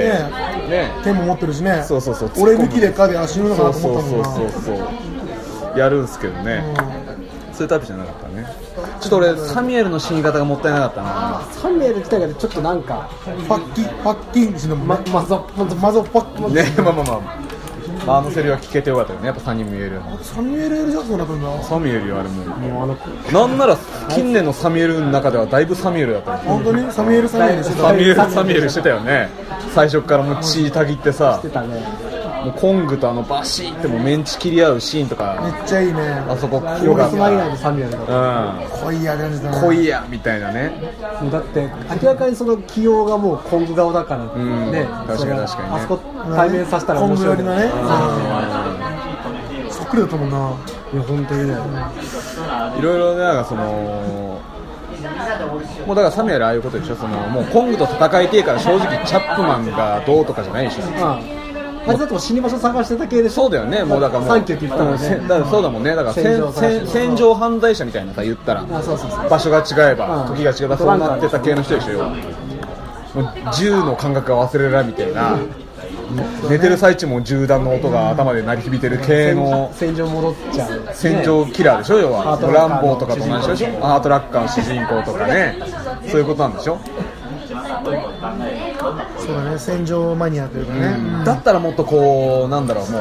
Speaker 1: ね。
Speaker 3: 剣も持ってるしね。
Speaker 1: そうそうそう
Speaker 3: 俺抜きでかで足ののか
Speaker 1: そう
Speaker 3: なと思ったもんな。
Speaker 1: そうそうそうそうやるんすけどね、そういうタイプじゃなかったね。ちょっと俺サミュエルの死に方がもったいなかったな。
Speaker 2: サミュエル自体がちょっとなんか
Speaker 3: パッキパッキンしのも
Speaker 2: ま
Speaker 3: ね
Speaker 2: マゾ
Speaker 3: マゾパッキ
Speaker 1: ね。まあまあまあ。まああのセリフは聞けてよかったよね。やっぱ3人見える
Speaker 3: サミュエル・エル・ジャクソンだったんだ。
Speaker 1: サミュエルよあれも。
Speaker 2: もうあの
Speaker 1: なんなら近年のサミュエルの中ではだいぶサミュエルだったよ
Speaker 3: 本当に？サミュエル・サミュエルしてた。
Speaker 1: サミュエルサミュエルしてたよね。最初からもう血たぎってさ。
Speaker 2: 出たね
Speaker 1: もうコングとあのバシーってもうメンチ切り合うシーンと
Speaker 3: め
Speaker 1: か
Speaker 3: っちゃいいね。
Speaker 1: あそこ
Speaker 2: ヨガ
Speaker 1: よかっ
Speaker 2: スマ以外のサミュエルが
Speaker 1: た
Speaker 3: 濃いや感じだな
Speaker 1: うん。来いやみたいなね。
Speaker 2: だって明らかにその起用がもうコング顔だから。
Speaker 1: ん。
Speaker 2: ね。
Speaker 1: 確かに確かにね。
Speaker 2: あそこ対面させたら面白い
Speaker 3: グ寄りのねそっくりだったもんな。い
Speaker 2: や本当にね
Speaker 1: いろいろねなんかそのもうだからサミュエルああいうことでしょ。そのもうコングと戦いてえから正直チャップマンがどうとかじゃないでしょ。
Speaker 2: まああいつだと死に場所探してた系で
Speaker 1: そうだよね、もうだからもう、
Speaker 2: サンキューって言ったら
Speaker 1: うんだからそうだもんね、だから戦
Speaker 2: 戦場
Speaker 1: 犯罪者みたいなさ、言ったら、場所が違えば、
Speaker 2: うん。
Speaker 1: 時が違えば、そうなってた系の人でしょ、もう銃の感覚が忘れらみたいな、寝てる最中も銃弾の音が頭で鳴り響いてる系の。
Speaker 2: 戦場戻っちゃう。
Speaker 1: 戦場キラーでしょ、要は、
Speaker 2: ラ
Speaker 1: ンボーとかと同じでしょ、ハートラッカーの主人公とかね、そういうことなんでしょ？
Speaker 3: そうだね戦場マニアというかね。
Speaker 1: だったらもっとこう、なんだろう、も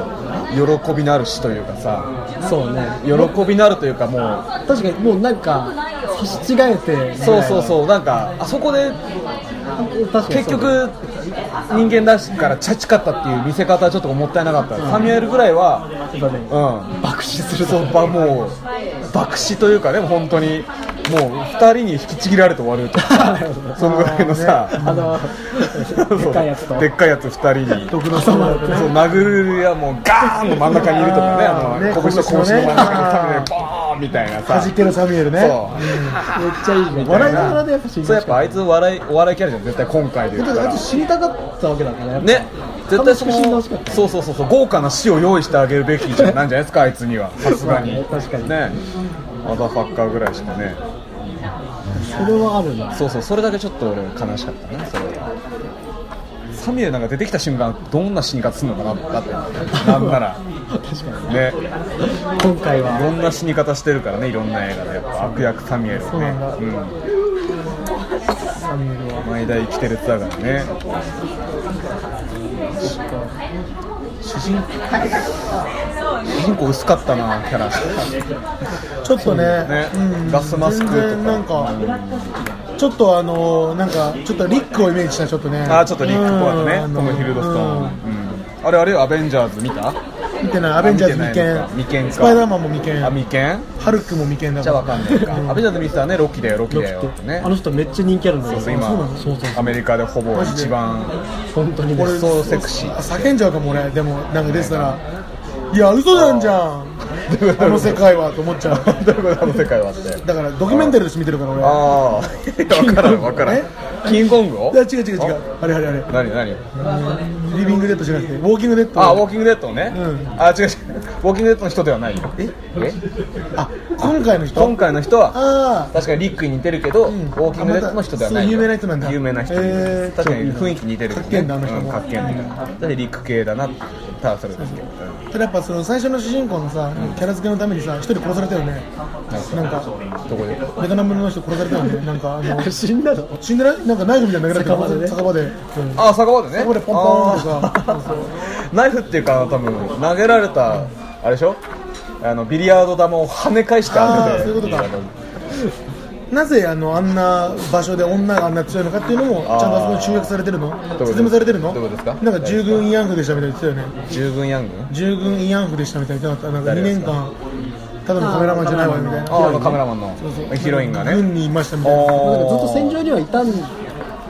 Speaker 1: う、喜びのある死というかさ、
Speaker 2: そうね。
Speaker 1: 喜びのあるというか、もう、
Speaker 2: 確かにもうなんか差し違えて
Speaker 1: そうそうそう、なんか、あそこで結局、人間だしからチャチかったっていう見せ方はちょっともったいなかった、サミュエルぐらいは、うん、
Speaker 2: 爆死する
Speaker 1: そうばもう、爆死というかね、本当に、もう2人に引きちぎられて終わると。か、そのぐらいのさ、
Speaker 2: あのでっかいやつと。
Speaker 1: でっかいやつ2人に。
Speaker 3: 毒の
Speaker 1: そう殴るやもうガーンの真ん中にいるとかね、あの
Speaker 3: ね
Speaker 1: 拳と拳の真ん中にボーンみたいなさ、
Speaker 3: 弾けるサミュエルね。
Speaker 1: そう。
Speaker 2: めっちゃいいね笑いながらでやっぱ
Speaker 1: そうやっぱあいつ笑いお笑いキャラじゃん。絶対今回で言ったら。
Speaker 2: あいつ死にたかったわけだからやっぱ。
Speaker 1: ね。絶対そのそうそうそうそう豪華な死を用意してあげるべきじゃなんじゃないですかあいつには。さすがに。
Speaker 2: 確かに。
Speaker 1: ね。マザーファッカーぐらいしかね
Speaker 2: それはあるな。
Speaker 1: そうそうそれだけちょっと俺悲しかったねそれは。サミュエルなんか出てきた瞬間どんな死に方するのかなだって。なんなら。
Speaker 2: 確かに。
Speaker 1: ね。
Speaker 2: 今回は。
Speaker 1: いろんな死に方してるからねいろんな映画で。やっぱ悪役サミュエルをねうん
Speaker 3: サミュエルは。
Speaker 1: 毎代生きてるってだからね主人主人公薄かったなキャラ。
Speaker 3: ちょっとね
Speaker 1: ね。
Speaker 3: うん。
Speaker 1: ガスマスクとか。
Speaker 3: なんかちょっとあのなんかちょっとリックをイメージしたちょっとね。
Speaker 1: あーちょっとリックっぽかったね。
Speaker 3: うん
Speaker 1: トム・ヒルドストーン、
Speaker 3: うん。
Speaker 1: うん。あれあれアベンジャーズ見た？
Speaker 3: 見てない。アベンジャーズ
Speaker 1: あ
Speaker 3: 未
Speaker 1: 見。未見か。
Speaker 3: スパイダーマンも未見。
Speaker 1: あ未見？
Speaker 3: ハルクも未見だ
Speaker 1: じゃあわかんないか。アベンジャーズ見てたらねロキだよロキだよ。ってね。
Speaker 2: あの人めっちゃ人気あるんだよ
Speaker 1: そう今
Speaker 3: そうなの
Speaker 2: そうそう
Speaker 1: アメリカでほぼ一番
Speaker 2: 本当にね
Speaker 3: 俺
Speaker 1: そうセクシー。
Speaker 3: あ叫んじゃうかも俺。でもなんか出てたらいや嘘なんじゃんあの世界はと思っちゃう。
Speaker 1: どういうことあの世界はって。
Speaker 3: だからドキュメンタリーとして見てるから俺。
Speaker 1: ああ。分からん分からん。
Speaker 3: え？
Speaker 1: キングコングを？
Speaker 3: いや違う違う違う。あ？れあれあれ。
Speaker 1: 何何
Speaker 3: リビングデッドじゃなくてウォーキングデッド。
Speaker 1: あウォーキングデッドね、
Speaker 3: うん。
Speaker 1: あ違う違う。ウォーキングデッドの人ではないよ。え？え
Speaker 3: あ今回の人？
Speaker 1: 今回の人は
Speaker 3: あ
Speaker 1: 確かにリックに似てるけど、
Speaker 3: ん。
Speaker 1: ウォーキングデッドの人ではない
Speaker 3: 有名な人なんだ。
Speaker 1: 有名な人、
Speaker 3: へー
Speaker 1: 確かに雰囲気似てる
Speaker 3: かっけえんだあの人も。
Speaker 1: うんかっけえんだ。だってリック系だなただそれだけ、うん
Speaker 3: あただやっぱその最初の主人公のさキャラ付けのためにさ一人殺されたよね。なんか
Speaker 1: どこで
Speaker 3: ベトナムの人殺されたよね。なんかあの
Speaker 2: 死んだの？
Speaker 3: 死んでない？なんかナイフみたいなの投げられて
Speaker 2: 酒場で？ね
Speaker 3: 酒場で、うん
Speaker 1: あ酒場でね？
Speaker 3: 酒場でポンポン
Speaker 1: ナイフっていうか多分投げられたあれでしょ？あのビリヤード玉を跳ね返して
Speaker 3: あー
Speaker 1: て。
Speaker 3: そういうことかなぜあのあんな場所で女があんな強いのかっていうのもちゃんとあそこに集約されてるの？説明されてるの？
Speaker 1: どですか？
Speaker 3: なんか従軍慰安婦でしたみたいに言ってたよね。
Speaker 1: 従軍ヤング
Speaker 3: 従軍慰安婦でしたみたいに言ってなかった。なんか2
Speaker 1: 誰ですか？
Speaker 3: 年間ただのカメラマンじゃないわみたいな
Speaker 1: ああのカメラマンのヒロインがね。
Speaker 3: 軍にいましたみたいな。
Speaker 2: なんかずっ
Speaker 1: お
Speaker 2: と戦場にはいたん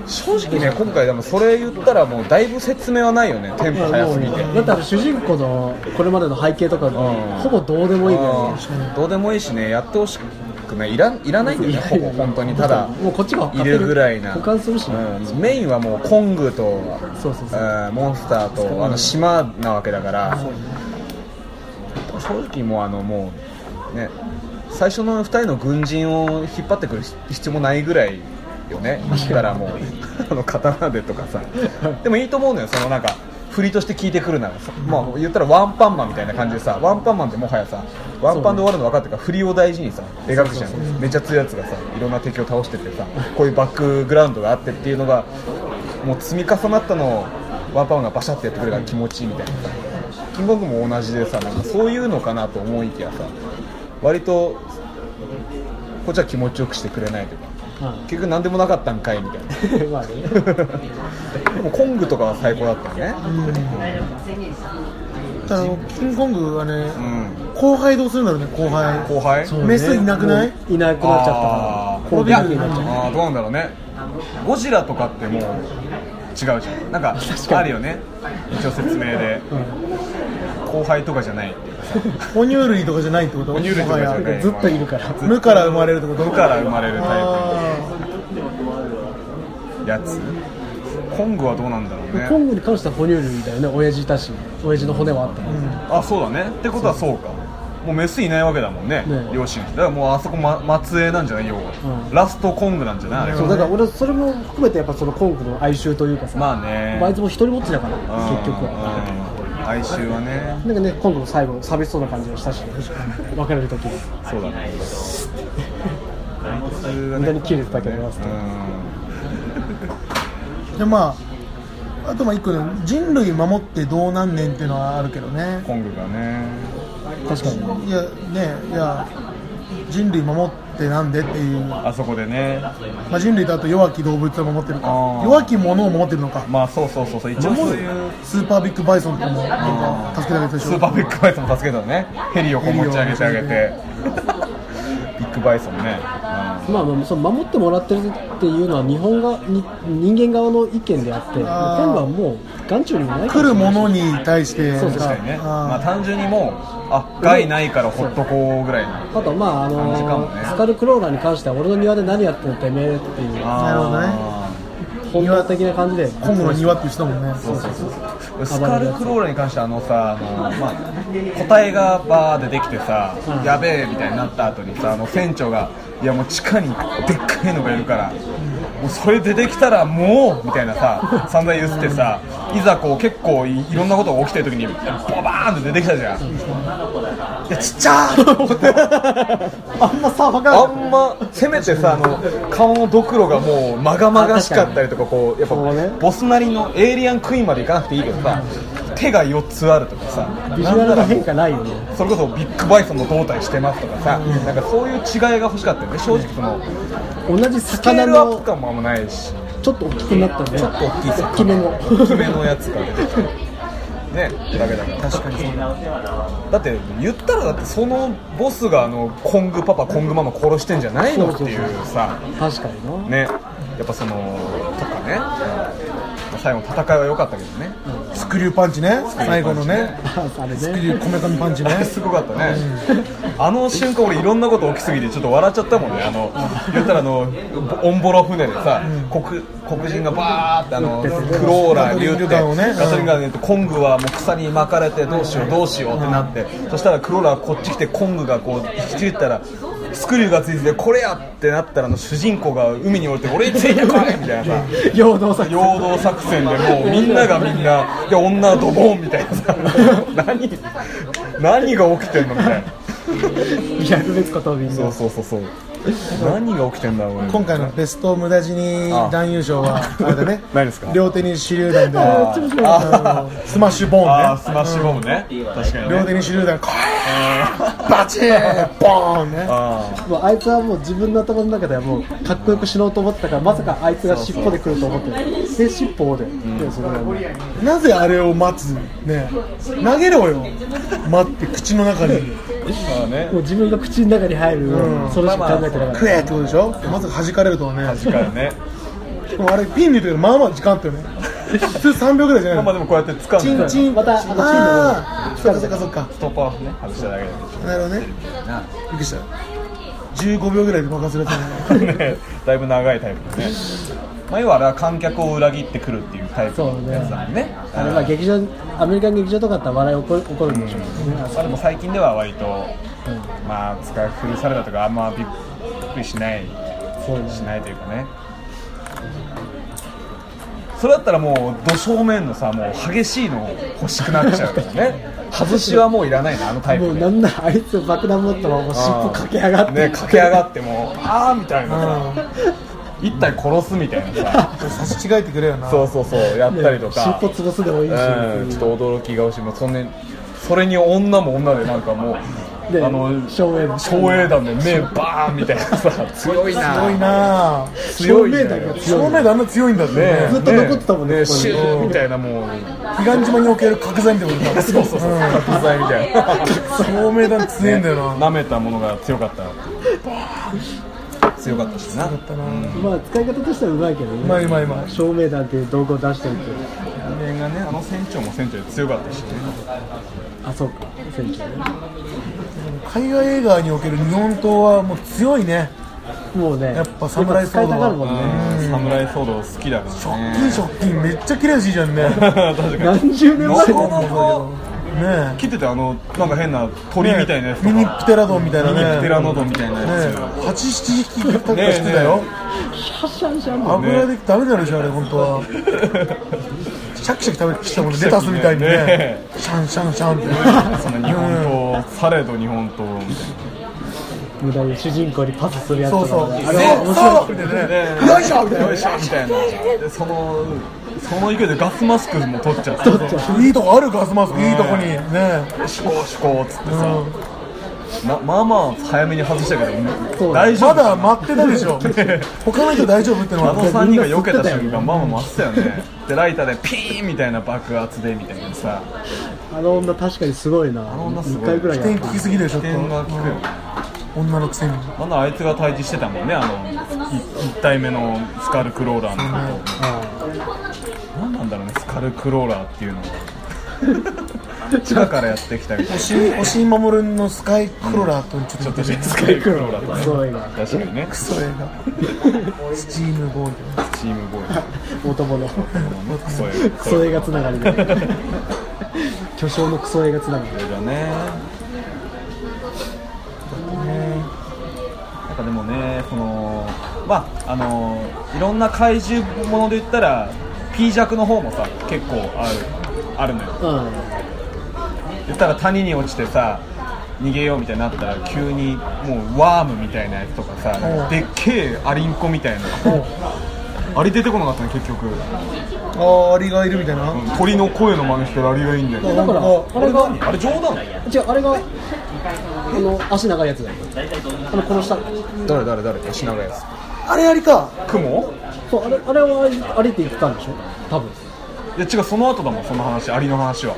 Speaker 1: 正直ね今回でもそれ言ったらもうだいぶ説明はないよね。テンポ早すぎて。
Speaker 2: だって主人公のこれまでの背景とか
Speaker 1: ん。
Speaker 2: ほぼどうでもいいからね。
Speaker 1: うん。どうでもいいしねやってほしくないいらいらないんだよねほぼ本当にただ
Speaker 2: もうこっちが
Speaker 1: いるぐらいな。
Speaker 2: 保管するしね。
Speaker 1: うん。メインはもうコングと
Speaker 2: そうそうそう。
Speaker 1: うんモンスターとあの島なわけだから。正直もうあのもうね最初の2人の軍人を引っ張ってくる必要もないぐらいよね。言ったらもうあの刀でとかさ。でもいいと思うのよそのなんか振りとして聞いてくるならさ、まあ、言ったらワンパンマンみたいな感じでさワンパンマンってもはやさワンパンで終わるの分かってるから振りを大事にさ描くじゃん。めっちゃ強いやつがさいろんな敵を倒してってさこういうバックグラウンドがあってっていうのがもう積み重なったのをワンパンマンがバシャってやってくれるから気持ちいいみたいな。さキングコングも同じでさなんかそういうのかなと思いきやさ割とこっちは気持ちよくしてくれないというか結局何でもなかったんかいみたいな。
Speaker 2: まあね。
Speaker 1: でもコングとかは最高だったよね。
Speaker 3: あのキングコングはね、
Speaker 1: うん。
Speaker 3: 後輩どうするんだろうね後輩。
Speaker 1: 後輩？
Speaker 2: ね
Speaker 3: メスいなくない？
Speaker 2: いなくなっちゃったから。コロビ
Speaker 1: いや
Speaker 2: ックになっちゃっ
Speaker 1: あーどうなんだろうね。ゴジラとかってもう違うじゃん。なんかあるよね。一応説明で、後輩とかじゃないっていうかさ。
Speaker 3: 哺乳類とかじゃないってこと？
Speaker 1: 哺乳類とかじゃない。
Speaker 2: ずっといるから。
Speaker 3: 無から生まれるってこと？
Speaker 1: 無から生まれるタ
Speaker 3: あ
Speaker 1: イプやつ。コングはどうなんだろうね。
Speaker 2: コングに関しては哺乳類だよね。親父いたし親父の骨はあったから、
Speaker 1: あそうだね。ってことはそうか。もうメスいないわけだもんね。
Speaker 2: ね。
Speaker 1: 両親。だからもうあそこ、ま、末裔なんじゃない？よ、
Speaker 2: うん。
Speaker 1: ラストコングなんじゃない？あれは
Speaker 2: そうだから俺それも含めてやっぱそのコングの哀愁というかさ、
Speaker 1: まあね。
Speaker 2: あいつも一人ぼっちだから
Speaker 1: うん。
Speaker 2: 結局は。
Speaker 1: うん哀愁はね。
Speaker 2: なんかね今度の最後寂しそうな感じがしたし別れる時に
Speaker 1: そうだね。
Speaker 2: 無駄
Speaker 1: ね
Speaker 2: に切れてたけどな
Speaker 1: う
Speaker 3: ーでまああとまあ一個ね人類守ってどうなんねんっていうのはあるけどね。
Speaker 1: んコングがね。
Speaker 2: 確かに
Speaker 3: いやねいや人類守ってなんでっていう、ま
Speaker 1: あそこでね。
Speaker 3: あ、人類とあと弱き動物を守ってるか。弱き者を守ってるのか。
Speaker 1: まあそうそうそうそう。一応そういう。
Speaker 3: スーパービッグバイソンとかもなんか助けてあげたでしょ。
Speaker 1: スーパービッグバイソンも助けたのね。ヘリをこう持ち上げてあげて。ビッグバイソンね、
Speaker 2: まあ、まあその守ってもらってるっていうのは日本がに人間側の意見であって今度はもう眼中にもないか
Speaker 3: 来る
Speaker 2: もしれない。
Speaker 3: 者に対して。
Speaker 2: そう
Speaker 1: うん、確かにね。まあ単純にもうあ害ないからほっとこうぐらいの
Speaker 2: あとまああ
Speaker 1: 感じかもね。
Speaker 2: のスカルクローラーに関しては俺の庭で何やってんのてめえっていう。
Speaker 3: なるほどね。
Speaker 2: 本能的な感じで。
Speaker 3: コングの庭っていう人だもんね。
Speaker 1: そうそうそうスカルクローラーに関してはあのさあの、まあ、個体がバーでできてさ、
Speaker 2: うん。
Speaker 1: やべえみたいになった後にさあの船長がいやもう地下にでっかいのがいるから、もうそれ出てきたらもうみたいなさ散々言ってさいざこう結構いいろんなことが起きてる時にババーンって出てきたじゃんいやちっちゃー
Speaker 2: あんまさ分か
Speaker 1: あんませめてさあの顔のドクロがもうまがまがしかったりとかこうやっぱボスなりのエイリアンクイーンまでいかなくていいけどさ手が4つあるとかさ
Speaker 2: ビジュアルの変化ないよね。
Speaker 1: それこそビッグバイソンの胴体してますとかさ、なんかそういう違いが欲しかったよね。正直その
Speaker 2: 同じ
Speaker 1: スケー
Speaker 2: 魚
Speaker 1: ルアップ
Speaker 2: の
Speaker 1: 感もあんまないし。
Speaker 2: ちょっと大きくなったね。
Speaker 1: ちょっと大きいさ
Speaker 2: 大きめの。
Speaker 1: 大きめのやつが出てきたねだけだから。確かにそうだって言ったらだってそのボスがあのコングパパコングママ殺してんじゃないのっていうさ。
Speaker 2: 確かにな。
Speaker 1: ね。やっぱそのとかね最後の戦いは良かったけどね。
Speaker 3: スクリューパンチね。最後のね。スクリ
Speaker 2: ね
Speaker 3: ューこめかみパンチね。
Speaker 1: すごかったね、あの瞬間俺いろんなこと起きすぎてちょっと笑っちゃったもんね。あの言ったらあのオンボロ船でさ、黒黒人がバーってあのクローラーに言って
Speaker 3: ガソリンガンをね
Speaker 1: ガソリンガンでコングはもう草に巻かれてどうしようどうしようってなって、そしたらクローラーこっち来てコングがこう引きちぎったらスクリューがついててこれやってなったらあの主人公が海に降りて俺についてこいみたいなさ。
Speaker 2: 陽動作
Speaker 1: 陽動作戦でもうみんながみんな「いや女はドボン」みたいなさ。何何が起きてんのみたいな。そうそうそうそう 何が起きてんだろう
Speaker 3: 今回のベスト無駄死に男優賞は あれだね。
Speaker 1: 何ですか？
Speaker 3: 両手に手榴弾でスマッシュボーンね。
Speaker 1: スマッシュボムね。確かにね。
Speaker 3: 両手に手榴弾こーバチーンボーンね。
Speaker 1: あ
Speaker 2: もうあいつはもう自分の頭の中ではもうかっこよく死のうと思ってたからまさかあいつが尻尾で来ると思ってで。尻尾で、
Speaker 3: なぜあれを待つね。投げろよ。待って口の中に
Speaker 1: ね。
Speaker 2: もう自分が口の中に入る、
Speaker 3: うん。
Speaker 2: それしか考えてなかった、
Speaker 3: 食えってことでしょ？まさか弾かれるとはね。
Speaker 1: 確かにね。
Speaker 3: でもあれピンに入れてまあまあ時間あったよね。普通3秒ぐらいじゃないの。
Speaker 1: まあまあでもこうやって掴んで。
Speaker 3: チンチン
Speaker 2: またあのチンの
Speaker 3: ああそっかそっかそっか。
Speaker 1: ストッパーをね外しただけで。
Speaker 3: なるほどね。
Speaker 1: な
Speaker 3: びっくりした。15秒ぐらいで爆発するやつね。
Speaker 1: ねだいぶ長いタイプだねまあ、要はあれは観客を裏切ってくるっていうタイプのやつだもんね。
Speaker 2: あれまあ劇場アメリカン劇場とかだったら笑い起こ起こるんでしょ。うね、
Speaker 1: まあでも最近では割と、
Speaker 2: うん。
Speaker 1: まあ使い古されたとかあんまびっくりしない。
Speaker 2: そうね。
Speaker 1: しないというかね。それだったらもうど正面のさもう激しいの欲しくなっちゃうからね。外しはもういらないなあのタイプで。
Speaker 2: もうなんならあいつ爆弾持ったまま尻尾駆け上がって。
Speaker 1: ね駆け上がってもうああみたいなさ一体殺すみたいなさ。
Speaker 3: 差し違えてくれよな。
Speaker 1: そうそうそうやったりとか、
Speaker 2: 尻尾潰すでもいいし、
Speaker 1: うん、ちょっと驚きが欲しいもうそんなそれに女も女でなんかもう
Speaker 2: で
Speaker 1: あの
Speaker 2: 照英
Speaker 1: 照英弾で目バーンみたいなさ強いな。
Speaker 3: 強いな。
Speaker 1: 強いね
Speaker 2: 照明弾
Speaker 3: あんな強いんだって
Speaker 1: ね。
Speaker 3: ね
Speaker 2: ずっと残ってたもんねここに。
Speaker 1: シューみたいなもう。
Speaker 3: 彼岸島における角材みたいな
Speaker 1: そうそうそう角材みたいな。
Speaker 3: 照明弾強いんだよな。
Speaker 1: 舐めたものが強かった強かったしな。
Speaker 3: だったな。
Speaker 2: まあ使い方としてはうまいけどね。
Speaker 3: うまいうまいうまい。
Speaker 2: 照明弾っていう道具を出しておいて
Speaker 1: 人間がねあの船長も船長で強かったしね。
Speaker 2: あそうか。船長ね。
Speaker 3: 海外映画における日本刀はもう強いね。
Speaker 2: もうね
Speaker 3: やっぱ侍
Speaker 2: 使いたがるもんね。
Speaker 1: うん。侍騒動好きだからね。
Speaker 3: 金食金めっちゃ綺麗しいじゃんね。ね
Speaker 1: 確かに。
Speaker 2: 何十年前だ
Speaker 1: なかなか
Speaker 3: え。
Speaker 1: 切っててあのなんか変な鳥みたいなやつとか。
Speaker 3: ミニプテラドンみたいなね。
Speaker 1: ミニプテラノドンみたいなやつ。
Speaker 3: ねえ。八七匹とかしてたよ。
Speaker 2: シャシャンシャン
Speaker 3: 油でダメだろじゃんあれ本当は。シャキシャキ食べてきたもんねレタスみたいにね。
Speaker 1: ね
Speaker 3: シャンシャンシャンって。
Speaker 1: その日本刀されど日本刀みたい
Speaker 2: 無駄に。主人公にパスするやつと
Speaker 3: そうそう。
Speaker 2: かねあれは面白い。
Speaker 3: そうみたいな
Speaker 1: な
Speaker 3: ねよいしょみたいな。
Speaker 1: よいしょみたいな。でそのその勢いでガスマスクも取っちゃって。
Speaker 3: いいとこあるガスマスクいいとこに。ね
Speaker 1: シコシコっつってさ、
Speaker 3: うん。
Speaker 1: ままあまあ早めに外したけど大丈夫。
Speaker 3: まだ待ってたでしょ。他の人大丈夫ってのは。
Speaker 1: あの3人が避けた瞬間まあまあ待ってたよね。でライターでピーンみたいな爆発でみたいなさ。
Speaker 2: あの女確かにすごいな。
Speaker 1: の女すごい。
Speaker 2: 2回ぐらいやっ
Speaker 3: 点聞きすぎでしょ
Speaker 1: 点が効くよ。ね
Speaker 3: 女のくせに
Speaker 1: なんだあいつが対峙してたもんねあの1体目のスカルクローラーのことうね。スカルクローラーっていうの 地下からやってきたみたいな。
Speaker 3: 押井押井守のスカイクローラーとちょっと
Speaker 1: ちょっとスカルクローラーと。ね
Speaker 2: すごいな
Speaker 1: 確かにね。
Speaker 3: クソ映画スチームボーイ。
Speaker 1: チームボーイ。
Speaker 2: 男の
Speaker 1: クソ映画
Speaker 2: クソ映画つながりで巨匠のクソ映画つながり
Speaker 1: それがねなんかでもねそのまああのいろんな怪獣もので言ったら P 弱の方もさ結構あるあるのよ。
Speaker 2: うん。
Speaker 1: 言ったら谷に落ちてさ逃げようみたいになったら急にもうワームみたいなやつとかさ
Speaker 3: うん。
Speaker 1: でっけえアリンコみたいな。アリ出てこなかったね結局。
Speaker 3: ああアリがいるみたいな。
Speaker 1: うん。鳥の声の真似してるアリがいいんだよ。
Speaker 2: だから
Speaker 3: あ
Speaker 2: あれが
Speaker 1: 何？あれ冗談？
Speaker 2: 違うあれがあの足長いやつだよ。あの殺した
Speaker 1: 誰誰誰？足長いや
Speaker 3: あれアリか。
Speaker 1: つ雲？
Speaker 2: そうあれあれはあれって言ってたんでしょ？多分。
Speaker 1: いや違うその後だもんその話アリの話は。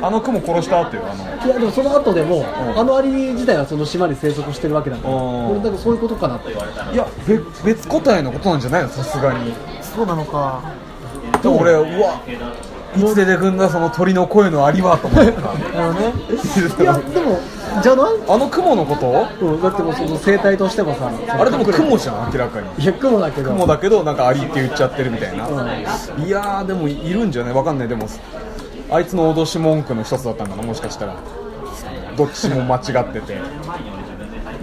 Speaker 1: あの雲殺した後よあの。
Speaker 2: いやでもその後でも、あのアリ自体はその島に生息してるわけだから
Speaker 1: うん。
Speaker 2: 俺だからそういうことかなって
Speaker 1: いや別別個体のことなんじゃないのさすがに。
Speaker 3: そうなのか。
Speaker 1: でも俺うわいつ出てくんだその鳥の声のアリはと思った。
Speaker 3: あのね。
Speaker 2: いやでもじゃない？
Speaker 1: あの雲のこと？
Speaker 2: うん、だってもうその生態としてもさ
Speaker 1: あれでも雲じゃん明らかに。
Speaker 2: いや雲だけど。
Speaker 1: 雲だけどなんかアリって言っちゃってるみたいな、
Speaker 2: う
Speaker 1: いやーでもいるんじゃない？わかんない。でもあいつの脅し文句の一つだったんだなもしかしたら。どっちも間違ってて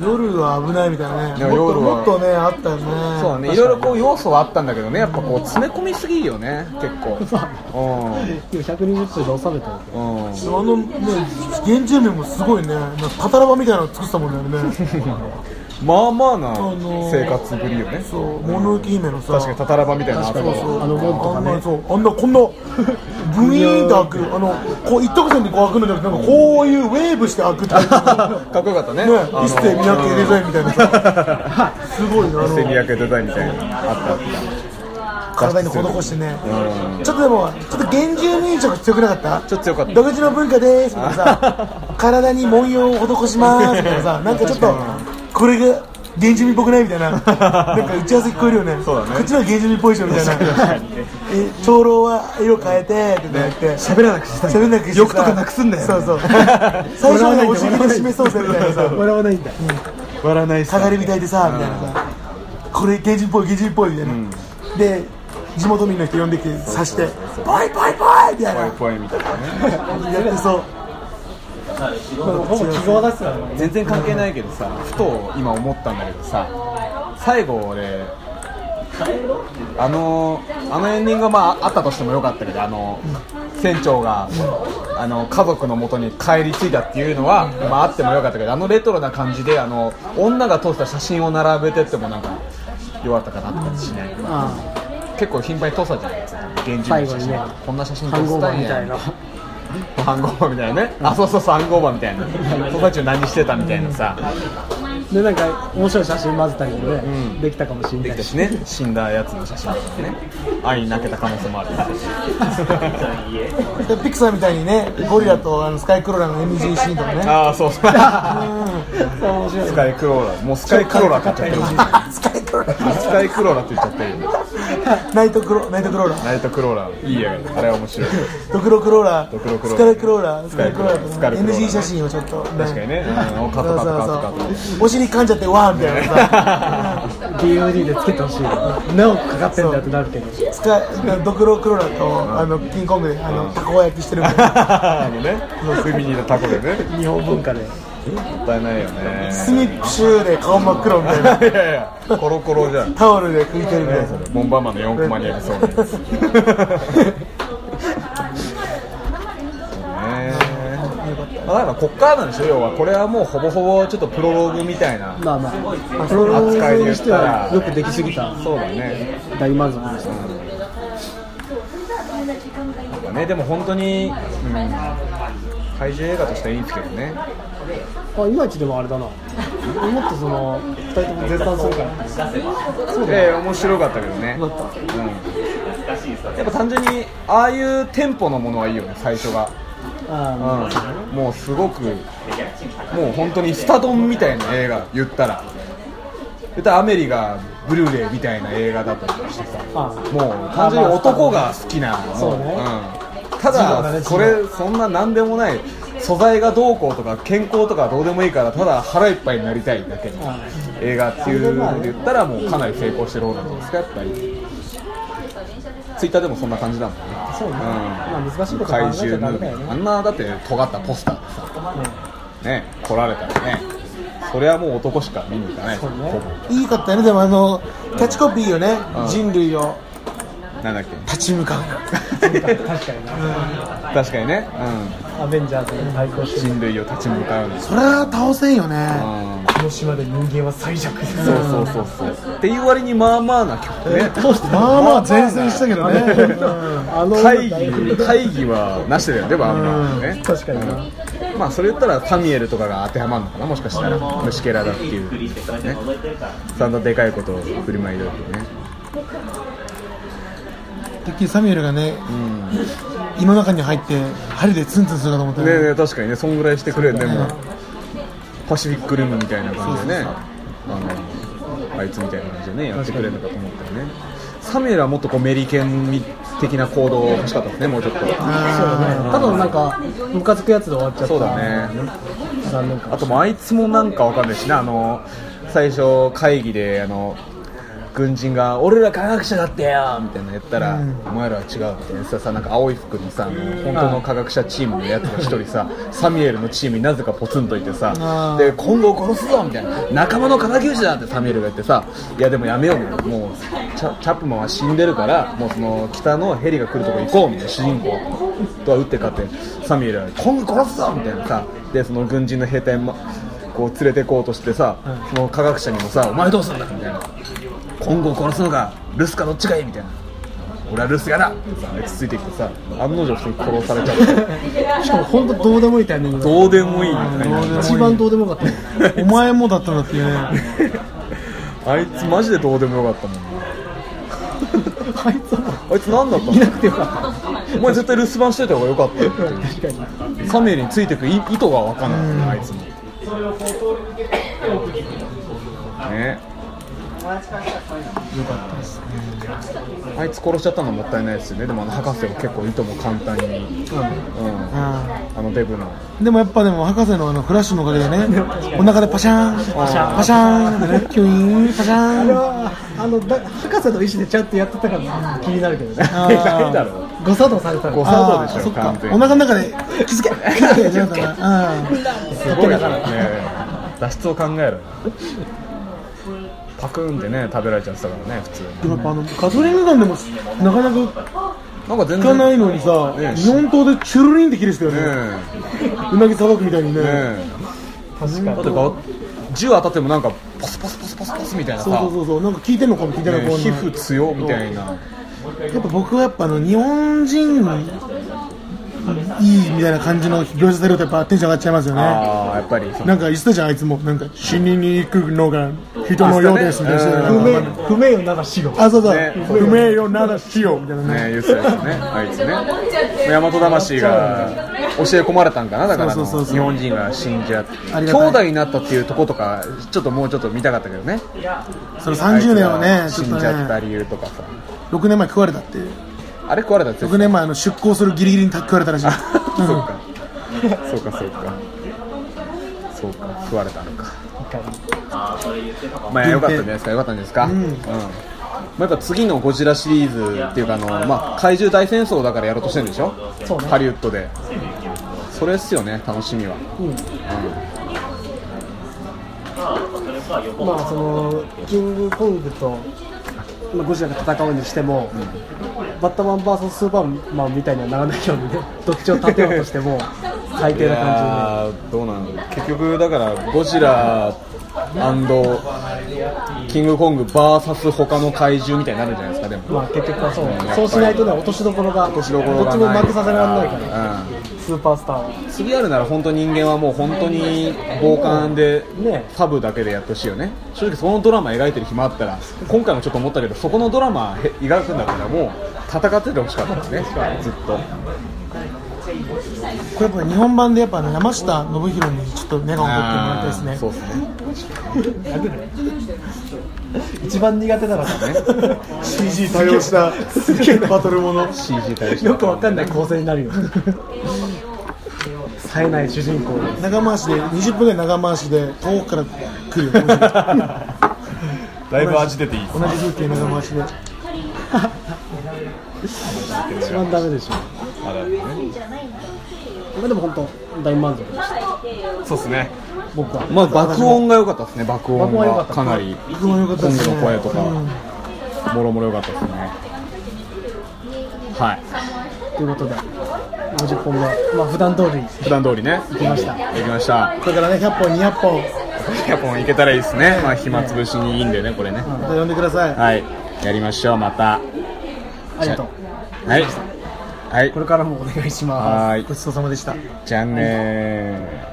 Speaker 3: 夜は危ないみたいなね。もっと
Speaker 1: 夜は
Speaker 3: もっとねあったよね。
Speaker 1: そうだね。いろいろこう要素はあったんだけどねやっぱこう詰め込みすぎよね結構。
Speaker 2: 今120分で収めたよ
Speaker 1: うんうん。
Speaker 3: あのね原住民もすごいねなんかタタラバみたいなの作ってたもんねあれね。
Speaker 1: まあまあな
Speaker 3: あのー
Speaker 1: 生活ぶりよね。
Speaker 3: そう物置姫のさ。
Speaker 1: 確かにタタラバみたいなのあったわ
Speaker 2: 確かにあの門とかね。
Speaker 3: あんなそうあんなこんなブイーンと開く。あのこう一直線でこう開くのじゃなくてなんかこういうウェーブして開くタイプの。
Speaker 1: かっこよかったね。
Speaker 3: ね一世三宅デザインみたいな。さすごいねあ
Speaker 1: セミ
Speaker 3: の
Speaker 1: ヤケデザインみたいな。のあったあっ
Speaker 3: 体に施してね。ちょっとでもちょっと原住民色強くなかった？
Speaker 1: ちょっと強かった。
Speaker 3: 独自の文化です。みたいなさ 体に文様を施します。みたいなさなんかちょっとこれが原住民っぽくないみたいな。なんか打ち合わせ聞こえるよね。こっちの方が原住民っぽいでしょみたいな。え長老は色変えてって言って。
Speaker 1: 喋らなくして
Speaker 3: 喋んなくしてさ。
Speaker 1: 欲とかなくすんだよ
Speaker 3: そうそう。最初はお尻で示そうぜみたいなさ
Speaker 2: 笑わないんだ。
Speaker 1: 笑わないっす。
Speaker 3: かがりみたいでさみたいな。さこれ原人っぽい原人っぽいみたいな、で地元民の人呼んできて刺して「ボイボイボイ!」みたいな。
Speaker 1: ぽいみたいなね。
Speaker 3: やってそう
Speaker 1: 全然関係ないけどさふと今思ったんだけどさ最後俺あのあのエンディングがまああったとしてもよかったけどあの船長があの家族の元に帰り着いたっていうのは、まあ、あってもよかったけどあのレトロな感じであの女が撮った写真を並べてってもなんかよかったかなって感じしない
Speaker 2: あ。
Speaker 1: 結構頻繁に撮ったじゃないですか現実の写真、
Speaker 2: ね
Speaker 1: こんな写真
Speaker 2: あ
Speaker 1: 撮った
Speaker 2: 飯盒版みたい
Speaker 1: んや
Speaker 2: な
Speaker 1: 飯みたいなね、あそうそうそう飯盒みたいな。友達何してたみたいなさ、
Speaker 2: でなんか面白い写真混ぜたりもね、
Speaker 1: ん。
Speaker 2: できたかもしれない。
Speaker 1: できたしね。死んだやつの写真とかね。愛に泣けた可能性もある
Speaker 3: でピクサーみたいにねゴリラとあのスカイクローラーの NG シーンとかね。
Speaker 1: ああそうそう。
Speaker 2: 面白い
Speaker 1: スカイクローラー。もうスカイクローラーって言っちゃってる
Speaker 3: スカイクローラー。
Speaker 1: スカイクローラーって言っちゃってるよ
Speaker 3: ナイトクロナイトクローラー。
Speaker 1: ナイトクローラー。いいやあれは面白い。
Speaker 3: ドクロクローラー。
Speaker 1: ドクロクローラー。
Speaker 3: スカイクローラー。スカイクローラ
Speaker 1: スカイクローラー。
Speaker 3: NG 写真をちょっと
Speaker 1: 確かにね、うん、カットカットカットカット
Speaker 3: お尻噛んじゃってわーみたいなさ。
Speaker 2: DVD でつけてほしい。なおかかってんだってなるけど。
Speaker 3: スカイドクロクローラーとあのキングコングであのたこ焼きしてるみたいな
Speaker 1: あのね海にいたタコでね。
Speaker 2: 日本文化で。
Speaker 1: もったいないよね
Speaker 3: スニップシューで顔真っ黒みたいな。い
Speaker 1: やいやコロコロじゃん。
Speaker 3: タオルで拭いてるみたいな。
Speaker 1: ボンバーマンの4コマにありそうなやつ まあだからこっからなんでしょ要はこれはもうほぼほぼちょっとプロローグみたいな
Speaker 2: まあまあ、まあ、プロローグにしてはよくできすぎた。
Speaker 1: そうだね
Speaker 2: 大満足でした
Speaker 1: なんかねでも本当に、うん、怪獣映画としてはいいんですけどね。
Speaker 2: あいまいちでもあれだな。もっとその2人とも絶賛するから。
Speaker 1: そうで面白かったけどね、うん、やっぱ単純にああいうテンポのものはいいよね最初が。
Speaker 2: あ
Speaker 1: うん、もうすごくもう本当にスタドンみたいな映画言ったら。言ったらアメリがブルーレイみたいな映画だったりしてさ。
Speaker 2: あ
Speaker 1: もう単純に男が好きな
Speaker 2: そうね。
Speaker 1: うん、ただそれそんな何でもない素材がどうこうとか健康とかどうでもいいからただ腹いっぱいになりたいだけの映画っていうので言ったらもうかなり成功してる方なんじゃないですかやっぱりツイッターでもそんな感じだもんね。
Speaker 2: そうね。
Speaker 1: ん。
Speaker 2: まあ難しいこと考え
Speaker 1: 怪
Speaker 2: ちゃダメだよね。
Speaker 1: ーあんなだって尖ったポスターでさ。ね来られたらね。それはもう男しか見に行かない。
Speaker 2: ね。
Speaker 3: いいかったよねでもあのキャッチコピーよね。
Speaker 1: うん。
Speaker 3: 人類を。
Speaker 1: なんだっけ？
Speaker 3: 立ち向かう。
Speaker 2: 確かにな
Speaker 1: 確かにね、
Speaker 2: アベンジャーズに対抗
Speaker 1: うん、
Speaker 2: して。
Speaker 1: 人類を立ち向かうの。
Speaker 3: それは倒せんよね。
Speaker 1: うん
Speaker 2: この島で人間は最弱。
Speaker 1: そうそうそうそう。っていう割にまあまあな曲ね。
Speaker 3: まあまあ前線したけどね。
Speaker 2: あの
Speaker 1: 会議会議はなしだよね。まあまあね
Speaker 2: 確かに。な
Speaker 1: うんまあそれ言ったらサミュエルとかが当てはまるのかなもしかしたら。虫けらだっていう。ね。そんなでかいことを振りまいてるけどね。
Speaker 3: てっきりサミュエルがね
Speaker 1: うん。
Speaker 3: 胃の中に入って針でツンツンするかと思った
Speaker 1: ね。えね確かにね。そんぐらいしてくれんね。もうパシフィックルームみたいな感じでね。あのあいつみたいな感じでねやってくれるのかと思ったよね。サミュエルはもっとこうメリケン的な行動欲しかったですねもうちょっと。
Speaker 2: そうだね。ただなんかムカつくやつで終わっちゃった。
Speaker 1: そうだね。あともうあいつもなんかわかんないしなあの最初会議であの軍人が「俺ら科学者だってよ!」みたいなの言ったら、お前らは違う」みたいなささなんか青い服のさあの本当の科学者チームのやつが一人さサミュエルのチームになぜかポツンといてさで今後殺すぞみたいな。仲間の敵討ちだってサミュエルが言ってさいやでもやめようみたいな。もうチャチャップマンは死んでるからもうその北のヘリが来るとこ行こうみたいな主人公とは打って勝ってサミュエルは今後殺すぞみたいなさでその軍人の兵隊もこう連れてこうとしてさ、その科学者にもさ「お前どうすんだ?」みたいな「今後殺すのが留守かどっちがいい?」みたいな「俺は留守やだ!」ってさあいつついてきてさ案の定普通に殺されちゃって
Speaker 2: しかも本当どうでもいいタイミング
Speaker 1: どうでもいいみたいな
Speaker 2: 一番どうでもよかった。
Speaker 3: お前もだったんだっていうね。
Speaker 1: あいつマジでどうでもよかったもんな。
Speaker 2: あいつ
Speaker 1: あいつ何だった
Speaker 2: ういな
Speaker 1: の
Speaker 2: くてよかった。
Speaker 1: お前絶対留守番しといた方がよかったよ
Speaker 2: 確かに。
Speaker 1: サミュエルについてく意意図が分かん。ないあいつも。ねあいつ殺しちゃったのはもったいないですよね。でもあの博士を結構いとも簡単に、うん。
Speaker 3: あ
Speaker 1: あのデブの。
Speaker 3: ーでもやっぱでも博士のあのフラッシュのおかげでねお腹でパシャーン。パシャーン。パシャーン。ってねキュイーン。パシャ
Speaker 2: あれ
Speaker 3: ーン。
Speaker 2: はあのだ博士の意思でちゃんとやってたから気になるけどね。
Speaker 1: いだろ
Speaker 2: 誤作動された
Speaker 1: 誤
Speaker 2: ら
Speaker 1: 作動でしょ完全に。
Speaker 3: お腹の中で気づけ。気づけ。気づけうん
Speaker 1: すごいからね。脱出を考えるパクーンってね食べられちゃってたからね普通に。
Speaker 3: でもやっぱあのガソリンガンでもなかなか
Speaker 1: なんか全然
Speaker 3: 効かないのにさ
Speaker 1: ね
Speaker 3: 日本刀でチュルリンって切れてたよ
Speaker 1: ね。
Speaker 3: ねうなぎさばくみたいにね。
Speaker 1: え。ね
Speaker 2: 確か
Speaker 1: えだってが銃当たってもなんかポスポスポスポスポスみたいなさ。
Speaker 3: そうそうそうそう。なんか効いてんのかも効いてないかも
Speaker 1: ね皮膚強みたいな。
Speaker 3: やっぱ僕はやっぱあの日本人いいみたいな感じの描写されるとやっぱテンション上がっちゃいますよね。
Speaker 1: ああやっぱり。そう
Speaker 3: なんか言ってたじゃんあいつもなんか死にに行くのが人のようですみたいな
Speaker 1: あ
Speaker 2: 不
Speaker 3: ね
Speaker 2: 明不明よなら死後
Speaker 3: あそうそう。
Speaker 1: ね。
Speaker 3: 不明よなら死よ。みたいなね。
Speaker 1: ね言ってたやつね。あいつね。大和魂が教え込まれたんかな？だからあの
Speaker 3: そうそうそうそう。
Speaker 1: 日本人が死んじゃって。兄弟になったっていうとことかちょっともうちょっと見たかったけどね。
Speaker 3: その30年はね
Speaker 1: 死んじゃった
Speaker 3: ね
Speaker 1: 理由とかさ。
Speaker 3: 6年前食われたって
Speaker 1: あれ食われたって
Speaker 3: 6年前あの出航するギリギリに食われたらしい。
Speaker 1: そうかそうか。そうかそうか。食われたのか。まあ良かったんじゃないですか良かったんですか？うん、まあ、やっぱ次のゴジラシリーズっていうかあの、まあ、怪獣大戦争だからやろうとしてるんでしょ？
Speaker 2: そうね。
Speaker 1: ハリウッドで。それっすよね楽しみは。
Speaker 2: まあそのキングコングと、まあ、ゴジラが戦うにしても、バットマン VS スーパーマンみたいにはならないようにねどっちを立てようとしても最低な感
Speaker 1: やーどうなの結局だからゴジラキングコング VS 他の怪獣みたいになるんじゃないですかでも。
Speaker 2: まあ、結局はそう、
Speaker 1: うん
Speaker 2: そうしないとね落としどころが
Speaker 1: 落としどころが
Speaker 2: どっちも負けさせられないから、
Speaker 1: うん。
Speaker 2: スーパースターは。
Speaker 1: 次やるなら本当人間はもう本当に傍観で
Speaker 2: ね。
Speaker 1: サブだけでやってほしいよね。正直そのドラマ描いてる暇あったら今回もちょっと思ったけどそこのドラマへ描くんだったらもう戦っててほしかったですねずっと
Speaker 3: これやっぱ日本版でやっぱあの山下信弘にちょっとメガホン取ってもらいたいですね。
Speaker 1: そうですね。
Speaker 2: 一番苦手なのがね
Speaker 3: CG 対応した。バトルもの。
Speaker 1: CG 対応
Speaker 2: よくわかんない構成になるよ。冴えない主人公
Speaker 3: 長回しで20分ぐらい長回しで遠くから来るよ。
Speaker 1: だいぶ味出ていい
Speaker 3: 同じ風景長回しで。
Speaker 2: 一番ダメでしょ。
Speaker 1: あだね
Speaker 2: まあでも本当大満足でした。
Speaker 1: そうですね。
Speaker 2: 僕は
Speaker 1: まあ爆音が良かったですね。爆音が。かなり。
Speaker 3: 僕も良かったですね。
Speaker 1: コングの声とか。
Speaker 3: うん
Speaker 1: もろもろ良かったですね。はい。
Speaker 2: ということで50本目まあ普段通り
Speaker 1: 普段通りね。
Speaker 2: 行きました。
Speaker 1: 行きました。
Speaker 3: これからね100本200本
Speaker 1: 100本いけたらいいですね。まあ暇つぶしにいいんでねこれね。
Speaker 3: また呼んでください。
Speaker 1: はい。やりましょうまた。
Speaker 2: ありがとう。
Speaker 1: はいはい。
Speaker 2: これからもお願いします。
Speaker 1: はーい。
Speaker 3: ごちそうさまでした。
Speaker 1: じゃあねー